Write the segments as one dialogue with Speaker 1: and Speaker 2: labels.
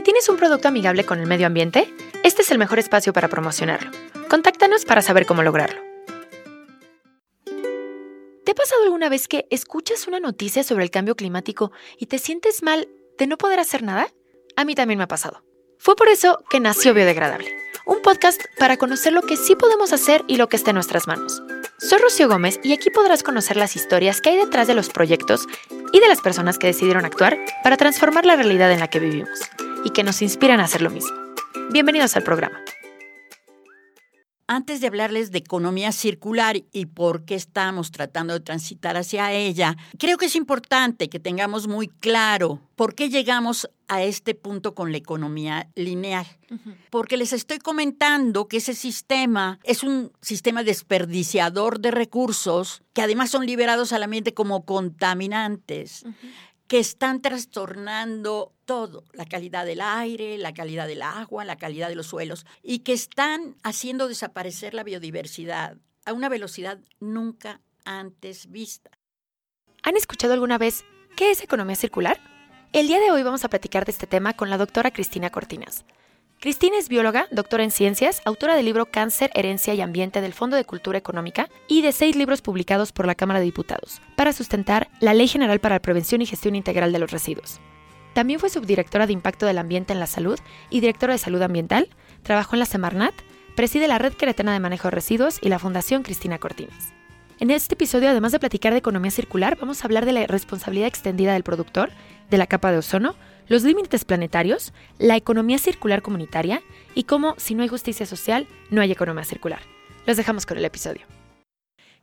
Speaker 1: Si tienes un producto amigable con el medio ambiente, este es el mejor espacio para promocionarlo. Contáctanos para saber cómo lograrlo. ¿Te ha pasado alguna vez que escuchas una noticia sobre el cambio climático y te sientes mal de no poder hacer nada? A mí también me ha pasado. Fue por eso que nació Biodegradable, un podcast para conocer lo que sí podemos hacer y lo que está en nuestras manos. Soy Rocío Gómez y aquí podrás conocer las historias que hay detrás de los proyectos y de las personas que decidieron actuar para transformar la realidad en la que vivimos y que nos inspiran a hacer lo mismo. Bienvenidos al programa.
Speaker 2: Antes de hablarles de economía circular y por qué estamos tratando de transitar hacia ella, creo que es importante que tengamos muy claro por qué llegamos a este punto con la economía lineal. Porque les estoy comentando que ese sistema es un sistema desperdiciador de recursos que además son liberados al ambiente como contaminantes que están trastornando todo, la calidad del aire, la calidad del agua, la calidad de los suelos, y que están haciendo desaparecer la biodiversidad a una velocidad nunca antes vista.
Speaker 1: ¿Han escuchado alguna vez qué es economía circular? El día de hoy vamos a platicar de este tema con la doctora Cristina Cortinas. Cristina es bióloga, doctora en ciencias, autora del libro Cáncer, Herencia y Ambiente del Fondo de Cultura Económica y de seis libros publicados por la Cámara de Diputados para sustentar la Ley General para la Prevención y Gestión Integral de los Residuos. También fue subdirectora de Impacto del Ambiente en la Salud y directora de Salud Ambiental, trabajó en la Semarnat, preside la Red Queretana de Manejo de Residuos y la Fundación Cristina Cortinas. En este episodio, además de platicar de economía circular, vamos a hablar de la responsabilidad extendida del productor, de la capa de ozono, los límites planetarios, la economía circular comunitaria y cómo, si no hay justicia social, no hay economía circular. Los dejamos con el episodio.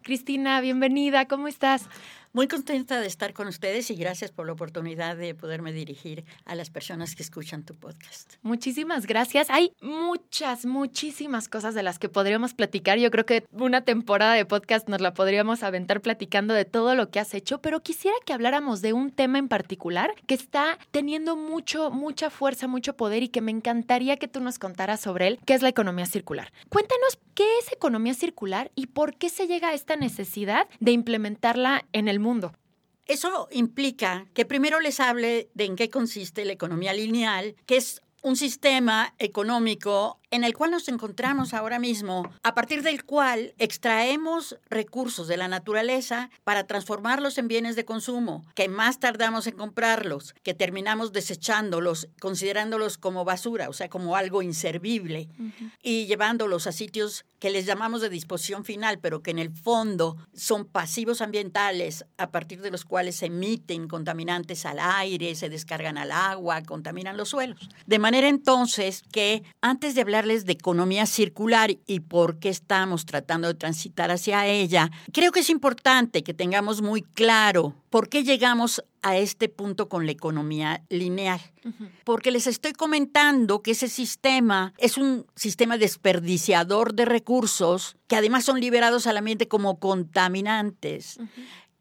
Speaker 1: Cristina, bienvenida, ¿cómo estás?
Speaker 2: Muy contenta de estar con ustedes y gracias por la oportunidad de poderme dirigir a las personas que escuchan tu podcast.
Speaker 1: Muchísimas gracias. Hay muchas, muchísimas cosas de las que podríamos platicar. Yo creo que una temporada de podcast nos la podríamos aventar platicando de todo lo que has hecho, pero quisiera que habláramos de un tema en particular que está teniendo mucho, mucha fuerza, mucho poder y que me encantaría que tú nos contaras sobre él, que es la economía circular. Cuéntanos qué es economía circular y por qué se llega a esta necesidad de implementarla en el mundo.
Speaker 2: Eso implica que primero les hable de en qué consiste la economía lineal, que es un sistema económico en el cual nos encontramos ahora mismo, a partir del cual extraemos recursos de la naturaleza para transformarlos en bienes de consumo, que más tardamos en comprarlos, que terminamos desechándolos, considerándolos como basura, o sea, como algo inservible, y llevándolos a sitios que les llamamos de disposición final, pero que en el fondo son pasivos ambientales a partir de los cuales se emiten contaminantes al aire, se descargan al agua, contaminan los suelos. De manera entonces que antes de hablar de economía circular y por qué estamos tratando de transitar hacia ella, creo que es importante que tengamos muy claro por qué llegamos a este punto con la economía lineal. Porque les estoy comentando que ese sistema es un sistema desperdiciador de recursos que además son liberados al ambiente como contaminantes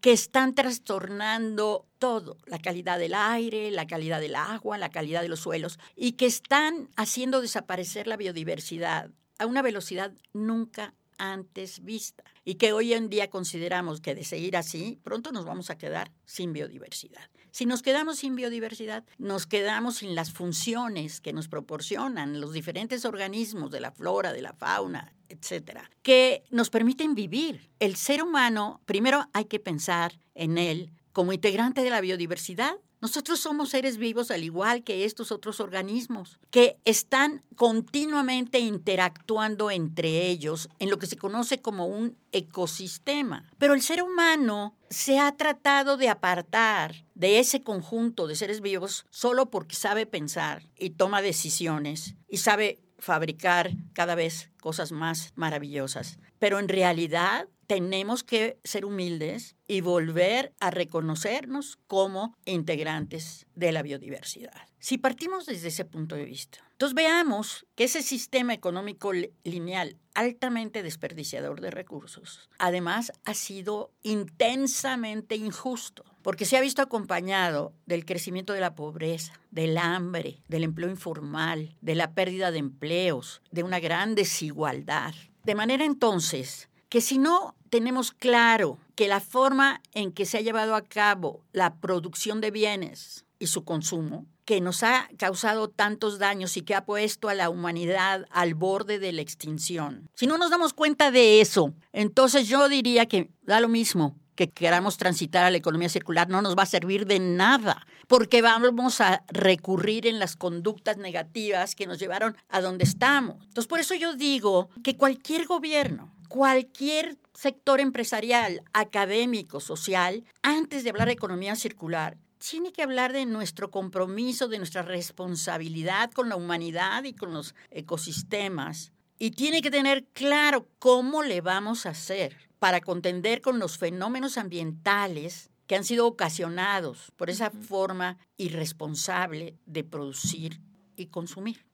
Speaker 2: que están trastornando todo, la calidad del aire, la calidad del agua, la calidad de los suelos, y que están haciendo desaparecer la biodiversidad a una velocidad nunca antes vista y que hoy en día consideramos que de seguir así, pronto nos vamos a quedar sin biodiversidad. Si nos quedamos sin biodiversidad, nos quedamos sin las funciones que nos proporcionan los diferentes organismos de la flora, de la fauna, etcétera, que nos permiten vivir. El ser humano, primero hay que pensar en él como integrante de la biodiversidad nosotros somos seres vivos al igual que estos otros organismos, que están continuamente interactuando entre ellos en lo que se conoce como un ecosistema. Pero el ser humano se ha tratado de apartar de ese conjunto de seres vivos solo porque sabe pensar y toma decisiones y sabe fabricar cada vez cosas más maravillosas. Pero en realidad tenemos que ser humildes y volver a reconocernos como integrantes de la biodiversidad. Si partimos desde ese punto de vista, entonces veamos que ese sistema económico lineal altamente desperdiciador de recursos, además ha sido intensamente injusto, porque se ha visto acompañado del crecimiento de la pobreza, del hambre, del empleo informal, de la pérdida de empleos, de una gran desigualdad. De manera entonces que si no tenemos claro que la forma en que se ha llevado a cabo la producción de bienes y su consumo que nos ha causado tantos daños y que ha puesto a la humanidad al borde de la extinción. Si no nos damos cuenta de eso, entonces yo diría que da lo mismo que queramos transitar a la economía circular, no nos va a servir de nada, porque vamos a recurrir en las conductas negativas que nos llevaron a donde estamos. Entonces, por eso yo digo que cualquier gobierno, cualquier sector empresarial, académico, social, antes de hablar de economía circular, tiene que hablar de nuestro compromiso, de nuestra responsabilidad con la humanidad y con los ecosistemas. Y tiene que tener claro cómo le vamos a hacer para contender con los fenómenos ambientales que han sido ocasionados por esa forma irresponsable de producir y consumir.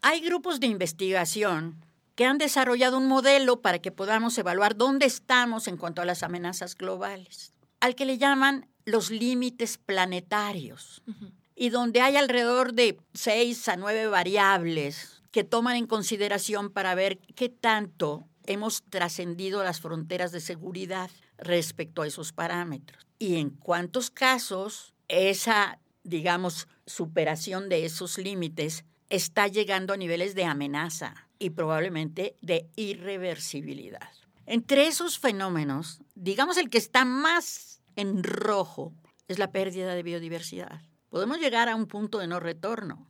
Speaker 2: Hay grupos de investigación que han desarrollado un modelo para que podamos evaluar dónde estamos en cuanto a las amenazas globales, al que le llaman los límites planetarios, y donde hay alrededor de seis a nueve variables que toman en consideración para ver qué tanto hemos trascendido las fronteras de seguridad respecto a esos parámetros. Y en cuántos casos esa, digamos, superación de esos límites está llegando a niveles de amenaza y probablemente de irreversibilidad. Entre esos fenómenos, digamos el que está más en rojo es la pérdida de biodiversidad. Podemos llegar a un punto de no retorno.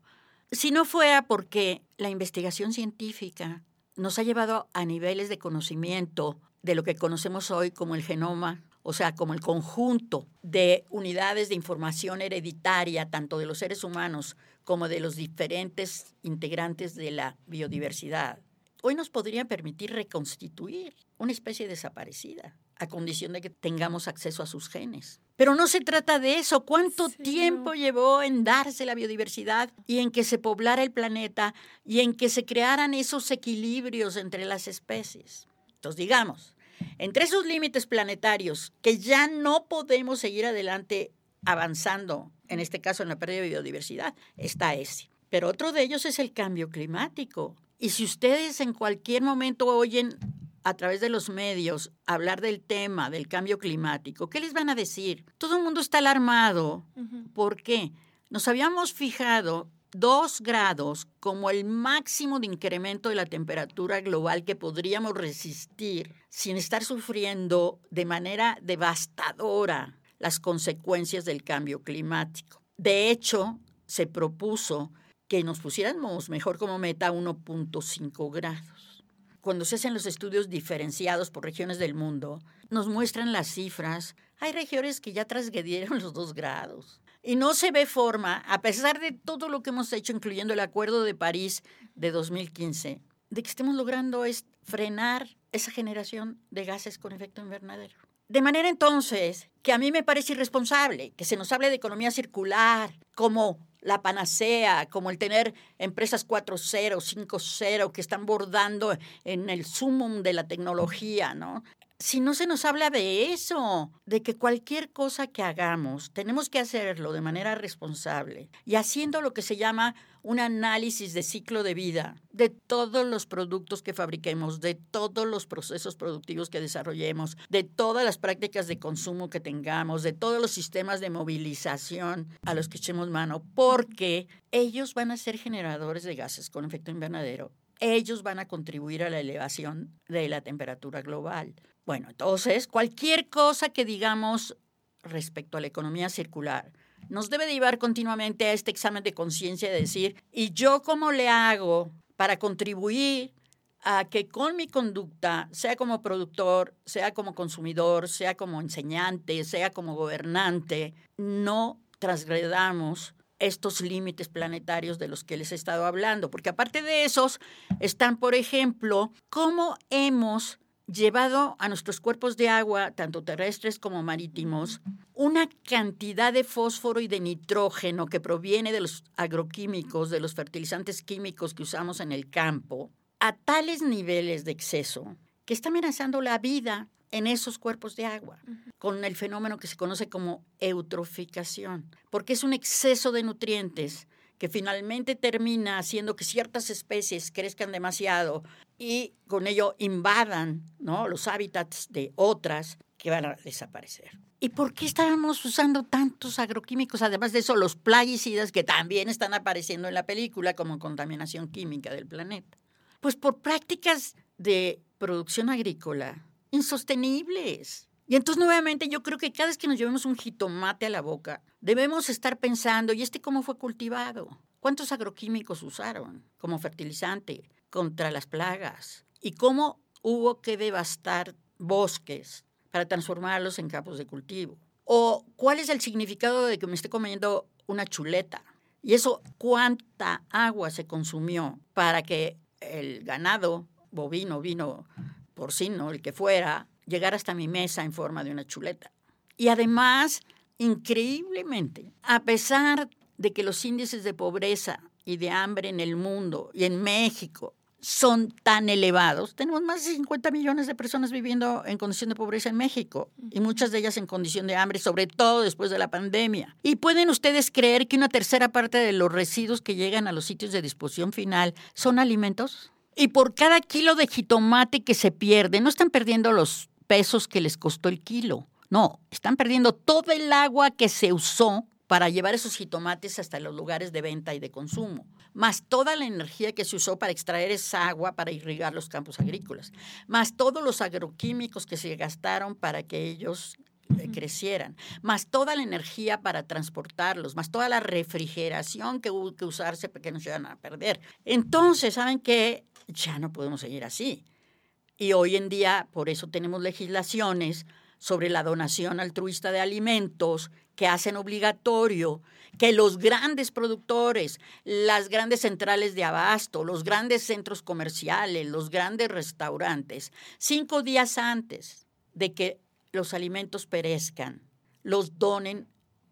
Speaker 2: Si no fuera porque la investigación científica nos ha llevado a niveles de conocimiento de lo que conocemos hoy como el genoma, o sea, como el conjunto de unidades de información hereditaria, tanto de los seres humanos como de los diferentes integrantes de la biodiversidad, hoy nos podría permitir reconstituir una especie desaparecida, a condición de que tengamos acceso a sus genes. Pero no se trata de eso. ¿Cuánto tiempo llevó en darse la biodiversidad y en que se poblara el planeta y en que se crearan esos equilibrios entre las especies? Entonces, digamos, entre esos límites planetarios que ya no podemos seguir adelante avanzando, en este caso en la pérdida de biodiversidad, está ese. Pero otro de ellos es el cambio climático. Y si ustedes en cualquier momento oyen a través de los medios hablar del tema del cambio climático, ¿qué les van a decir? Todo el mundo está alarmado. ¿Por qué? Nos habíamos fijado dos grados como el máximo de incremento de la temperatura global que podríamos resistir sin estar sufriendo de manera devastadora las consecuencias del cambio climático. De hecho, se propuso que nos pusiéramos mejor como meta 1.5 grados cuando se hacen los estudios diferenciados por regiones del mundo, nos muestran las cifras. Hay regiones que ya transgredieron los dos grados. Y no se ve forma, a pesar de todo lo que hemos hecho, incluyendo el Acuerdo de París de 2015, de que estemos logrando es frenar esa generación de gases con efecto invernadero. De manera entonces que a mí me parece irresponsable que se nos hable de economía circular como la panacea, como el tener empresas 4.0, 5.0 que están bordando en el sumum de la tecnología, ¿no? Si no se nos habla de eso, de que cualquier cosa que hagamos, tenemos que hacerlo de manera responsable y haciendo lo que se llama un análisis de ciclo de vida de todos los productos que fabriquemos, de todos los procesos productivos que desarrollemos, de todas las prácticas de consumo que tengamos, de todos los sistemas de movilización a los que echemos mano, porque ellos van a ser generadores de gases con efecto invernadero. Ellos van a contribuir a la elevación de la temperatura global. Bueno, entonces, cualquier cosa que digamos respecto a la economía circular, nos debe llevar continuamente a este examen de conciencia de decir, ¿y yo cómo le hago para contribuir a que con mi conducta, sea como productor, sea como consumidor, sea como enseñante, sea como gobernante, no transgredamos estos límites planetarios de los que les he estado hablando? Porque aparte de esos están, por ejemplo, cómo hemos llevado a nuestros cuerpos de agua, tanto terrestres como marítimos, una cantidad de fósforo y de nitrógeno que proviene de los agroquímicos, de los fertilizantes químicos que usamos en el campo, a tales niveles de exceso que está amenazando la vida en esos cuerpos de agua, con el fenómeno que se conoce como eutroficación, porque es un exceso de nutrientes que finalmente termina haciendo que ciertas especies crezcan demasiado y con ello invadan ¿no? los hábitats de otras que van a desaparecer. ¿Y por qué estábamos usando tantos agroquímicos? Además de eso, los plaguicidas que también están apareciendo en la película como contaminación química del planeta. Pues por prácticas de producción agrícola insostenibles. Y entonces nuevamente yo creo que cada vez que nos llevemos un jitomate a la boca, debemos estar pensando, ¿y este cómo fue cultivado? ¿Cuántos agroquímicos usaron como fertilizante contra las plagas? ¿Y cómo hubo que devastar bosques para transformarlos en campos de cultivo? ¿O cuál es el significado de que me esté comiendo una chuleta? Y eso, ¿cuánta agua se consumió para que el ganado bovino, vino, porcino, el que fuera, llegar hasta mi mesa en forma de una chuleta. Y además, increíblemente, a pesar de que los índices de pobreza y de hambre en el mundo y en México son tan elevados. Tenemos más de 50 millones de personas viviendo en condición de pobreza en México y muchas de ellas en condición de hambre, sobre todo después de la pandemia. ¿Y pueden ustedes creer que una tercera parte de los residuos que llegan a los sitios de disposición final son alimentos? Y por cada kilo de jitomate que se pierde, no están perdiendo los pesos que les costó el kilo. No, están perdiendo todo el agua que se usó para llevar esos jitomates hasta los lugares de venta y de consumo, más toda la energía que se usó para extraer esa agua para irrigar los campos agrícolas, más todos los agroquímicos que se gastaron para que ellos eh, crecieran, más toda la energía para transportarlos, más toda la refrigeración que hubo que usarse para que no se vayan a perder. Entonces, ¿saben qué? Ya no podemos seguir así. Y hoy en día, por eso tenemos legislaciones sobre la donación altruista de alimentos que hacen obligatorio que los grandes productores, las grandes centrales de abasto, los grandes centros comerciales, los grandes restaurantes, cinco días antes de que los alimentos perezcan, los donen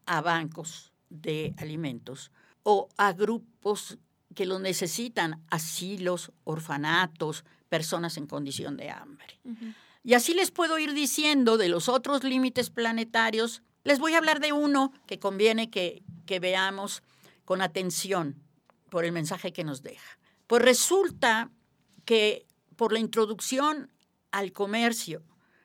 Speaker 2: a bancos de alimentos o a grupos que los necesitan, asilos, orfanatos, personas en condición de hambre. Y así les puedo ir diciendo de los otros límites planetarios. Les voy a hablar de uno que conviene que, veamos con atención por el mensaje que nos deja. Pues resulta que por la introducción al comercio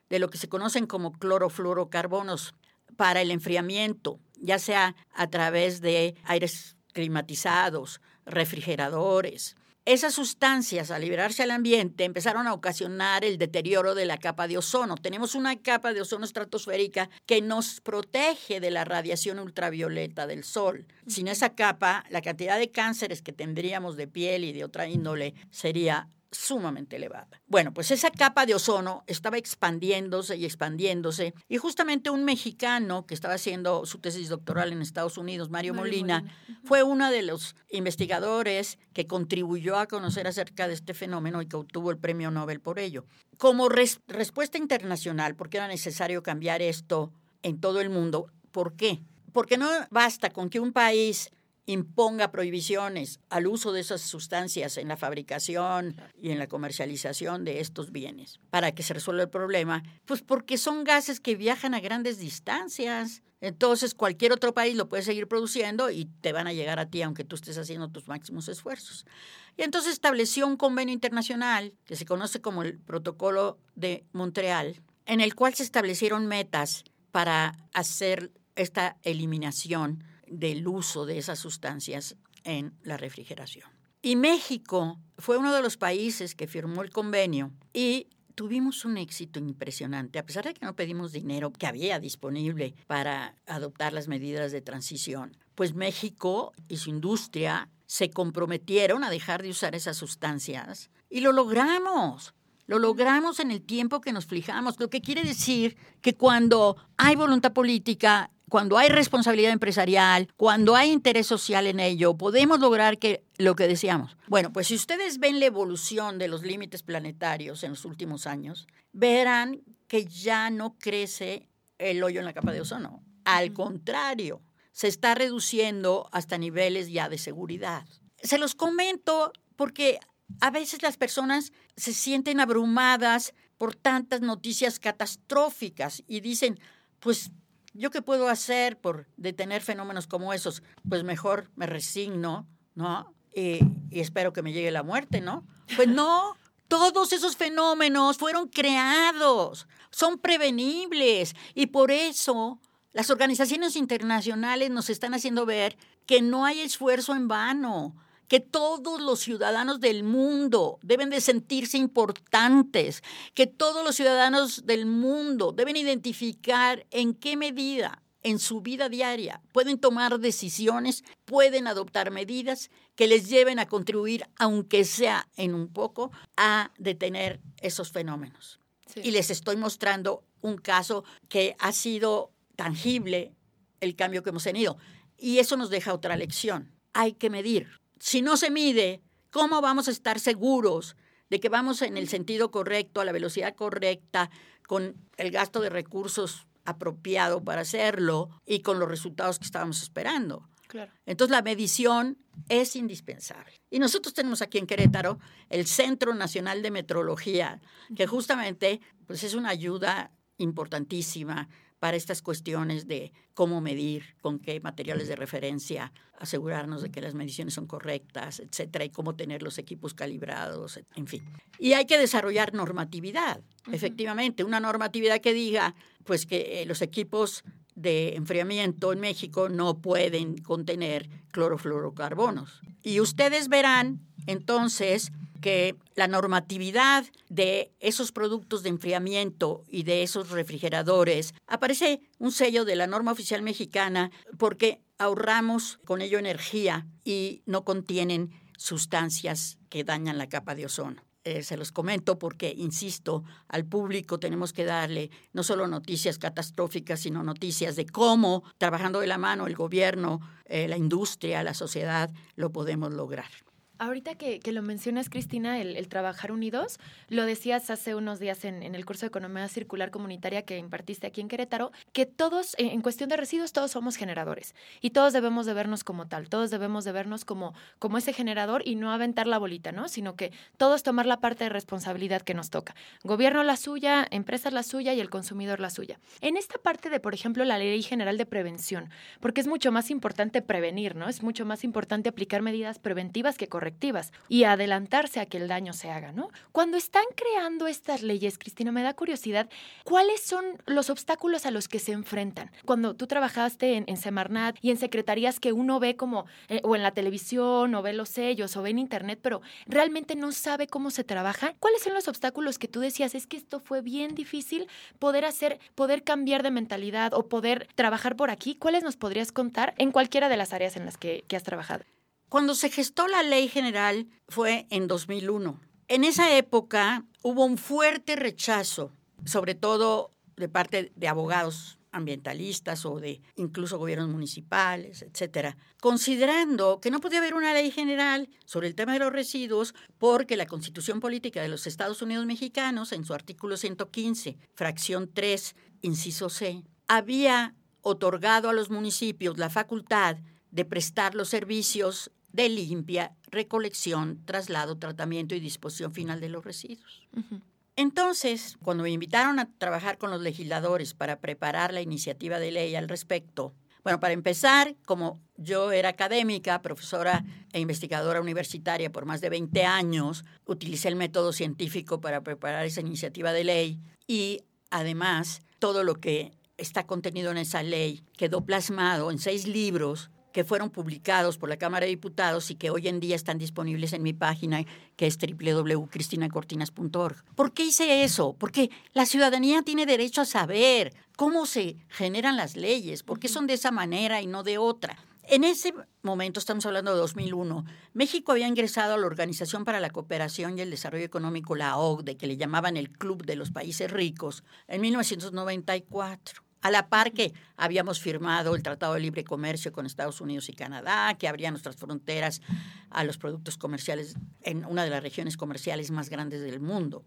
Speaker 2: de lo que se conocen como clorofluorocarbonos para el enfriamiento, ya sea a través de aires climatizados, refrigeradores, esas sustancias, al liberarse al ambiente, empezaron a ocasionar el deterioro de la capa de ozono. Tenemos una capa de ozono estratosférica que nos protege de la radiación ultravioleta del sol. Sin esa capa, la cantidad de cánceres que tendríamos de piel y de otra índole sería sumamente elevada. Bueno, pues esa capa de ozono estaba expandiéndose y expandiéndose y justamente un mexicano que estaba haciendo su tesis doctoral en Estados Unidos, Mario, Molina, fue uno de los investigadores que contribuyó a conocer acerca de este fenómeno y que obtuvo el premio Nobel por ello. Como respuesta internacional, porque era necesario cambiar esto en todo el mundo, ¿por qué? Porque no basta con que un país imponga prohibiciones al uso de esas sustancias en la fabricación y en la comercialización de estos bienes para que se resuelva el problema, pues porque son gases que viajan a grandes distancias. Entonces cualquier otro país lo puede seguir produciendo y te van a llegar a ti aunque tú estés haciendo tus máximos esfuerzos. Y entonces estableció un convenio internacional que se conoce como el Protocolo de Montreal, en el cual se establecieron metas para hacer esta eliminación del uso de esas sustancias en la refrigeración. Y México fue uno de los países que firmó el convenio y tuvimos un éxito impresionante, a pesar de que no pedimos dinero que había disponible para adoptar las medidas de transición. Pues México y su industria se comprometieron a dejar de usar esas sustancias y lo logramos. Lo logramos en el tiempo que nos fijamos, lo que quiere decir que cuando hay voluntad política cuando hay responsabilidad empresarial, cuando hay interés social en ello, podemos lograr que lo que deseamos. Bueno, pues si ustedes ven la evolución de los límites planetarios en los últimos años, verán que ya no crece el hoyo en la capa de ozono. Al contrario, se está reduciendo hasta niveles ya de seguridad. Se los comento porque a veces las personas se sienten abrumadas por tantas noticias catastróficas y dicen, pues ¿Yo qué puedo hacer por detener fenómenos como esos? Pues mejor me resigno, ¿no? Y, espero que me llegue la muerte, ¿no? Pues no, Todos esos fenómenos fueron creados, son prevenibles y por eso las organizaciones internacionales nos están haciendo ver que no hay esfuerzo en vano, que todos los ciudadanos del mundo deben de sentirse importantes, que todos los ciudadanos del mundo deben identificar en qué medida en su vida diaria pueden tomar decisiones, pueden adoptar medidas que les lleven a contribuir, aunque sea en un poco, a detener esos fenómenos. Y les estoy mostrando un caso que ha sido tangible el cambio que hemos tenido. Y eso nos deja otra lección. Hay que medir. Si no se mide, ¿cómo vamos a estar seguros de que vamos en el sentido correcto, a la velocidad correcta, con el gasto de recursos apropiado para hacerlo y con los resultados que estábamos esperando? Entonces la medición es indispensable. Y nosotros tenemos aquí en Querétaro el Centro Nacional de Metrología, que justamente pues, es una ayuda importantísima para estas cuestiones de cómo medir, con qué materiales de referencia, asegurarnos de que las mediciones son correctas, etcétera, y cómo tener los equipos calibrados, en fin. Y hay que desarrollar normatividad, efectivamente, una normatividad que diga pues que eh, los equipos de enfriamiento en México no pueden contener clorofluorocarbonos. Y ustedes verán entonces que la normatividad de esos productos de enfriamiento y de esos refrigeradores aparece un sello de la norma oficial mexicana porque ahorramos con ello energía y no contienen sustancias que dañan la capa de ozono. Eh, se los comento porque, insisto, al público tenemos que darle no solo noticias catastróficas, sino noticias de cómo, trabajando de la mano, el gobierno, eh, la industria, la sociedad, lo podemos lograr.
Speaker 1: Ahorita que, lo mencionas, Cristina, el, trabajar unidos, lo decías hace unos días en, el curso de Economía Circular Comunitaria que impartiste aquí en Querétaro, que todos, en cuestión de residuos, todos somos generadores y todos debemos de vernos como tal, todos debemos de vernos como, como ese generador y no aventar la bolita, ¿no? Sino que todos tomar la parte de responsabilidad que nos toca. Gobierno la suya, empresas la suya y el consumidor la suya. En esta parte de, por ejemplo, la Ley General de Prevención, porque es mucho más importante prevenir, ¿no? Es mucho más importante aplicar medidas preventivas que y adelantarse a que el daño se haga, ¿no? Cuando están creando estas leyes, Cristina, me da curiosidad, ¿cuáles son los obstáculos a los que se enfrentan? Cuando tú trabajaste en, Semarnat y en secretarías que uno ve como, eh, o en la televisión, o ve los sellos, o ve en internet, pero realmente no sabe cómo se trabaja, ¿cuáles son los obstáculos que tú decías? Es que esto fue bien difícil poder hacer, poder cambiar de mentalidad o poder trabajar por aquí. ¿Cuáles nos podrías contar en cualquiera de las áreas en las que has trabajado?
Speaker 2: Cuando se gestó la ley general fue en 2001. En esa época hubo un fuerte rechazo, sobre todo de parte de abogados ambientalistas o de incluso gobiernos municipales, etcétera, considerando que no podía haber una ley general sobre el tema de los residuos porque la Constitución Política de los Estados Unidos Mexicanos en su artículo 115, fracción 3, inciso C, había otorgado a los municipios la facultad de prestar los servicios de limpia, recolección, traslado, tratamiento y disposición final de los residuos. Entonces, cuando me invitaron a trabajar con los legisladores para preparar la iniciativa de ley al respecto, bueno, para empezar, como yo era académica, profesora e investigadora universitaria por más de 20 años, utilicé el método científico para preparar esa iniciativa de ley y además todo lo que está contenido en esa ley quedó plasmado en seis libros que fueron publicados por la Cámara de Diputados y que hoy en día están disponibles en mi página, que es www.cristinacortinas.org. ¿Por qué hice eso? Porque la ciudadanía tiene derecho a saber cómo se generan las leyes, por qué son de esa manera y no de otra. En ese momento, estamos hablando de 2001, México había ingresado a la Organización para la Cooperación y el Desarrollo Económico, la OCDE, que le llamaban el Club de los Países Ricos, en 1994 a la par que habíamos firmado el Tratado de Libre Comercio con Estados Unidos y Canadá, que abría nuestras fronteras a los productos comerciales en una de las regiones comerciales más grandes del mundo.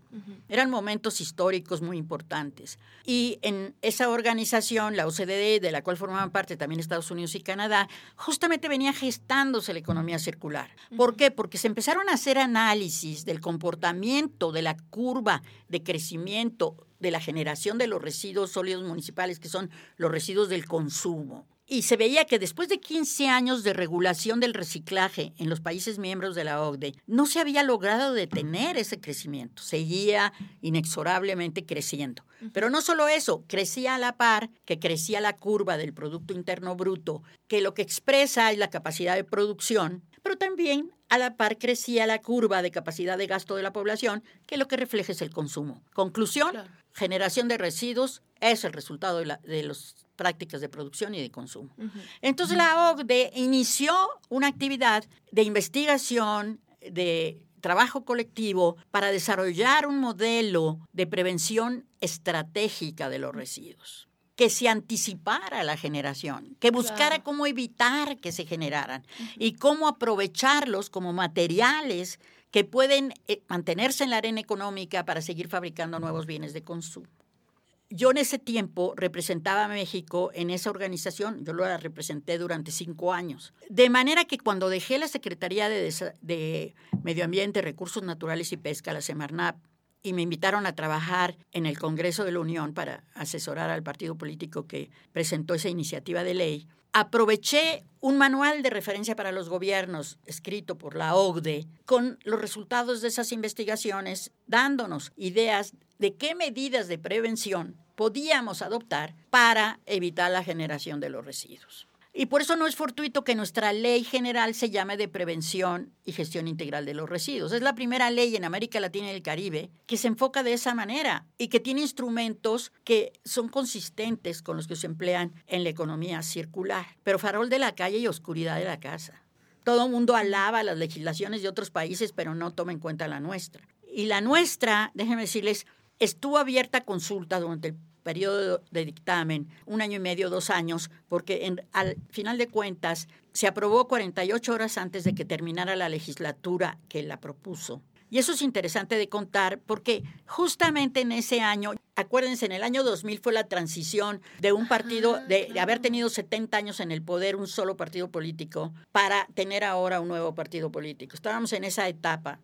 Speaker 2: Eran momentos históricos muy importantes. Y en esa organización, la OCDE, de la cual formaban parte también Estados Unidos y Canadá, justamente venía gestándose la economía circular. ¿Por qué? Porque se empezaron a hacer análisis del comportamiento de la curva de crecimiento de la generación de los residuos sólidos municipales, que son los residuos del consumo. y se veía que después de 15 años de regulación del reciclaje en los países miembros de la OCDE, no se había logrado detener ese crecimiento, seguía inexorablemente creciendo. Pero no solo eso, crecía a la par que crecía la curva del Producto Interno Bruto, que lo que expresa es la capacidad de producción, pero también a la par crecía la curva de capacidad de gasto de la población, que lo que refleja es el consumo. Conclusión, generación de residuos es el resultado de, de las prácticas de producción y de consumo. Entonces la OCDE inició una actividad de investigación, de trabajo colectivo para desarrollar un modelo de prevención estratégica de los residuos que se anticipara la generación, que buscara cómo evitar que se generaran y cómo aprovecharlos como materiales que pueden eh, mantenerse en la arena económica para seguir fabricando nuevos bienes de consumo. Yo en ese tiempo representaba a México en esa organización, yo lo representé durante cinco años. De manera que cuando dejé la Secretaría de, de Medio Ambiente, Recursos Naturales y Pesca, la Semarnap, y me invitaron a trabajar en el Congreso de la Unión para asesorar al partido político que presentó esa iniciativa de ley, aproveché un manual de referencia para los gobiernos escrito por la OCDE con los resultados de esas investigaciones, dándonos ideas de qué medidas de prevención podíamos adoptar para evitar la generación de los residuos. Y por eso no es fortuito que nuestra ley general se llame de prevención y gestión integral de los residuos. Es la primera ley en América Latina y el Caribe que se enfoca de esa manera y que tiene instrumentos que son consistentes con los que se emplean en la economía circular. Pero farol de la calle y oscuridad de la casa. Todo el mundo alaba las legislaciones de otros países, pero no toma en cuenta la nuestra. Y la nuestra, déjenme decirles, estuvo abierta a consulta durante el periodo de dictamen, un año y medio, dos años, porque al final de cuentas se aprobó 48 horas antes de que terminara la legislatura que la propuso. Y eso es interesante de contar porque justamente en ese año, acuérdense, en el año 2000 fue la transición de un partido, de, de, haber tenido 70 años en el poder, un solo partido político, para tener ahora un nuevo partido político. Estábamos en esa etapa.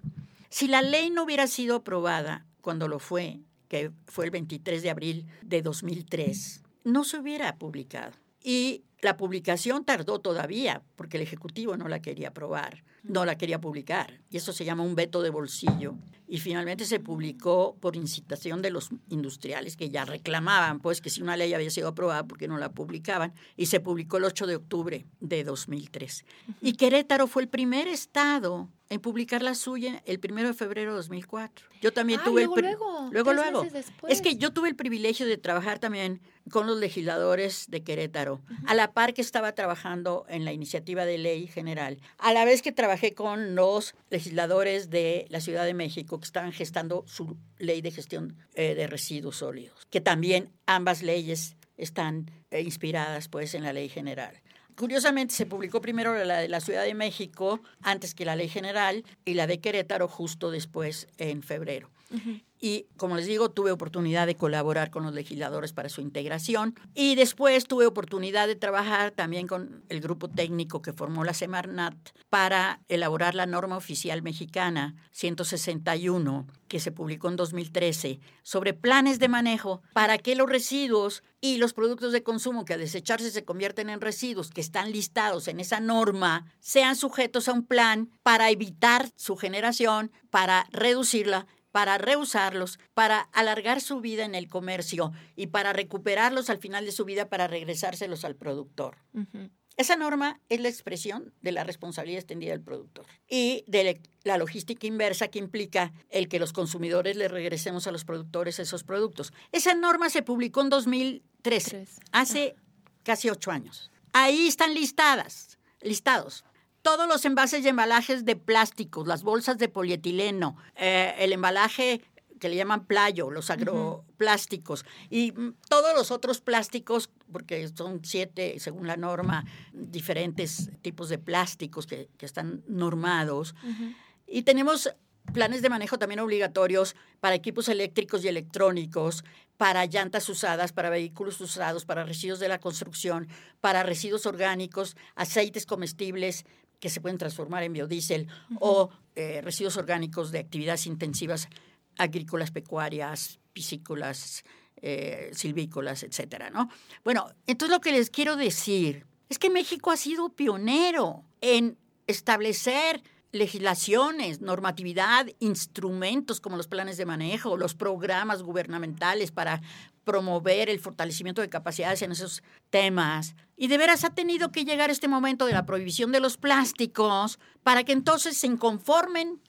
Speaker 2: Si la ley no hubiera sido aprobada cuando lo fue, que fue el 23 de abril de 2003, no se hubiera publicado. Y la publicación tardó todavía porque el Ejecutivo no la quería aprobar, no la quería publicar. Y eso se llama un veto de bolsillo. Y finalmente se publicó por incitación de los industriales que ya reclamaban, pues, que si una ley había sido aprobada, porque no la publicaban? Y se publicó el 8 de octubre de 2003. Y Querétaro fue el primer estado en publicar la suya el primero de febrero de 2004. Yo también tuve
Speaker 1: luego,
Speaker 2: el
Speaker 1: luego,
Speaker 2: luego, luego. Es que yo tuve el privilegio de trabajar también con los legisladores de Querétaro, a la par que estaba trabajando en la iniciativa de ley general, a la vez que trabajé con los legisladores de la Ciudad de México que estaban gestando su ley de gestión eh, de residuos sólidos, que también ambas leyes están eh, inspiradas pues en la ley general. Curiosamente se publicó primero la de la Ciudad de México antes que la ley general y la de Querétaro justo después en febrero. Y como les digo, tuve oportunidad de colaborar con los legisladores para su integración. Y después tuve oportunidad de trabajar también con el grupo técnico que formó la Semarnat para elaborar la norma oficial mexicana 161, que se publicó en 2013, sobre planes de manejo para que los residuos y los productos de consumo que a desecharse se convierten en residuos que están listados en esa norma sean sujetos a un plan para evitar su generación, para reducirla para reusarlos, para alargar su vida en el comercio y para recuperarlos al final de su vida para regresárselos al productor. Esa norma es la expresión de la responsabilidad extendida del productor y de la logística inversa que implica el que los consumidores le regresemos a los productores esos productos. Esa norma se publicó en 2013, hace casi ocho años. Ahí están listadas, listados todos los envases y embalajes de plásticos, las bolsas de polietileno, eh, el embalaje que le llaman playo, los agroplásticos y mm, todos los otros plásticos, porque son siete, según la norma, diferentes tipos de plásticos que, están normados. Y tenemos planes de manejo también obligatorios para equipos eléctricos y electrónicos, para llantas usadas, para vehículos usados, para residuos de la construcción, para residuos orgánicos, aceites comestibles, que se pueden transformar en biodiesel o eh, residuos orgánicos de actividades intensivas agrícolas, pecuarias, piscícolas, eh, silvícolas, etcétera, ¿no? Bueno, entonces lo que les quiero decir Es que México ha sido pionero en establecer legislaciones, normatividad, instrumentos como los planes de manejo, los programas gubernamentales para promover el fortalecimiento de capacidades en esos temas. Y de veras ha tenido que llegar este momento de la prohibición de los plásticos para que entonces se conformen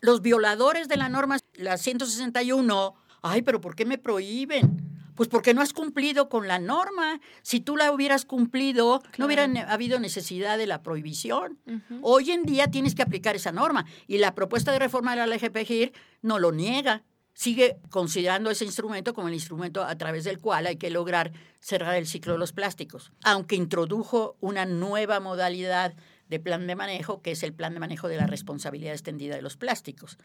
Speaker 2: los violadores de la norma, la 161. Ay, pero ¿por qué me prohíben? Pues porque no has cumplido con la norma. Si tú la hubieras cumplido, no hubiera habido necesidad de la prohibición. Hoy en día tienes que aplicar esa norma y la propuesta de reforma de la LGPGIR no lo niega. Sigue considerando ese instrumento como el instrumento a través del cual hay que lograr cerrar el ciclo de los plásticos, aunque introdujo una nueva modalidad de plan de manejo, que es el plan de manejo de la responsabilidad extendida de los plásticos,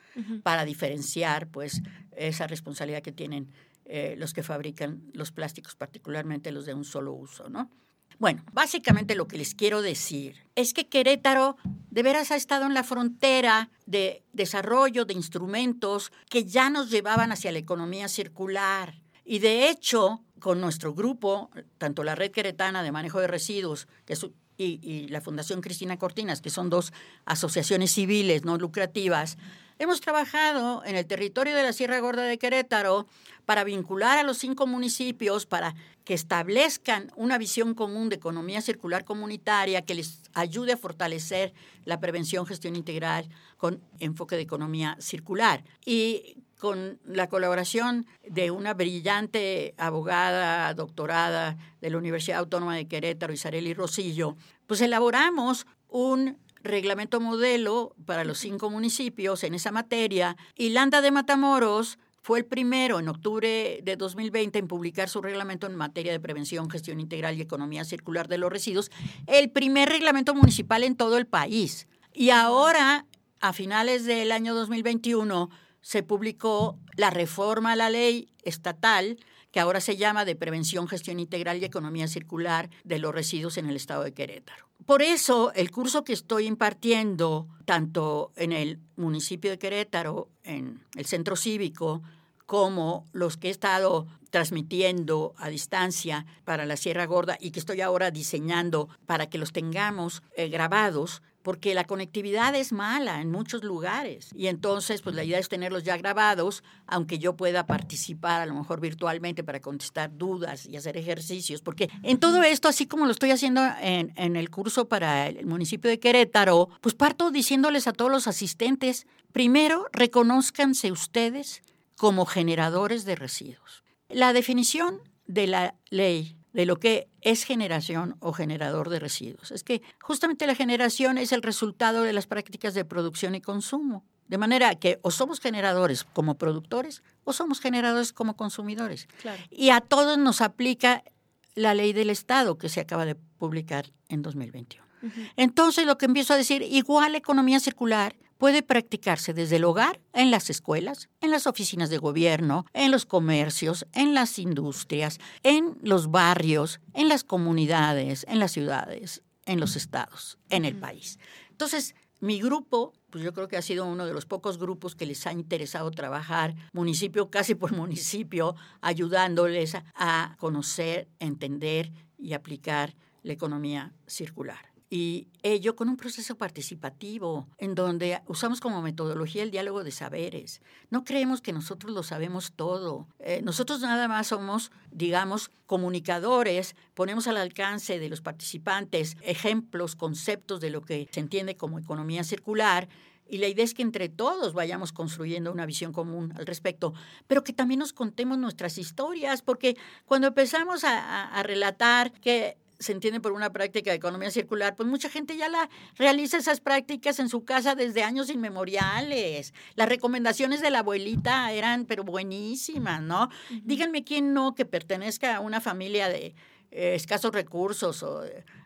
Speaker 2: para diferenciar pues esa responsabilidad que tienen eh, los que fabrican los plásticos, particularmente los de un solo uso, ¿no? Bueno, básicamente lo que les quiero decir es que Querétaro de veras ha estado en la frontera de desarrollo de instrumentos que ya nos llevaban hacia la economía circular. Y de hecho, con nuestro grupo, tanto la Red Queretana de Manejo de Residuos y, la Fundación Cristina Cortinas, que son dos asociaciones civiles no lucrativas, hemos trabajado en el territorio de la Sierra Gorda de Querétaro para vincular a los cinco municipios, para que establezcan una visión común de economía circular comunitaria que les ayude a fortalecer la prevención, gestión integral con enfoque de economía circular. Y con la colaboración de una brillante abogada doctorada de la Universidad Autónoma de Querétaro, Isareli Rosillo, pues elaboramos un reglamento modelo para los cinco municipios en esa materia y Landa de Matamoros fue el primero en octubre de 2020 en publicar su reglamento en materia de prevención, gestión integral y economía circular de los residuos, el primer reglamento municipal en todo el país. Y ahora, a finales del año 2021, se publicó la reforma a la ley estatal que ahora se llama de prevención, gestión integral y economía circular de los residuos en el estado de Querétaro. Por eso, el curso que estoy impartiendo, tanto en el municipio de Querétaro, en el centro cívico, como los que he estado transmitiendo a distancia para la Sierra Gorda y que estoy ahora diseñando para que los tengamos eh, grabados, porque la conectividad es mala en muchos lugares. Y entonces, pues la idea es tenerlos ya grabados, aunque yo pueda participar a lo mejor virtualmente para contestar dudas y hacer ejercicios, porque en todo esto, así como lo estoy haciendo en, en el curso para el municipio de Querétaro, pues parto diciéndoles a todos los asistentes, primero, reconózcanse ustedes como generadores de residuos. La definición de la ley de lo que es generación o generador de residuos. Es que justamente la generación es el resultado de las prácticas de producción y consumo. De manera que o somos generadores como productores o somos generadores como consumidores. Y a todos nos aplica la ley del Estado que se acaba de publicar en 2021. Entonces lo que empiezo a decir, igual economía circular puede practicarse desde el hogar, en las escuelas, en las oficinas de gobierno, en los comercios, en las industrias, en los barrios, en las comunidades, en las ciudades, en los estados, en el país. Entonces, mi grupo, pues yo creo que ha sido uno de los pocos grupos que les ha interesado trabajar municipio casi por municipio, ayudándoles a conocer, entender y aplicar la economía circular y ello con un proceso participativo en donde usamos como metodología el diálogo de saberes. No creemos que nosotros lo sabemos todo. Eh, nosotros nada más somos, digamos, comunicadores, ponemos al alcance de los participantes ejemplos, conceptos de lo que se entiende como economía circular. Y la idea es que entre todos vayamos construyendo una visión común al respecto, pero que también nos contemos nuestras historias, porque cuando empezamos a relatar que se entiende por una práctica de economía circular, pues mucha gente ya la realiza esas prácticas en su casa desde años inmemoriales. Las recomendaciones de la abuelita eran, pero buenísimas, ¿no? Díganme quién no que pertenezca a una familia de eh, escasos recursos o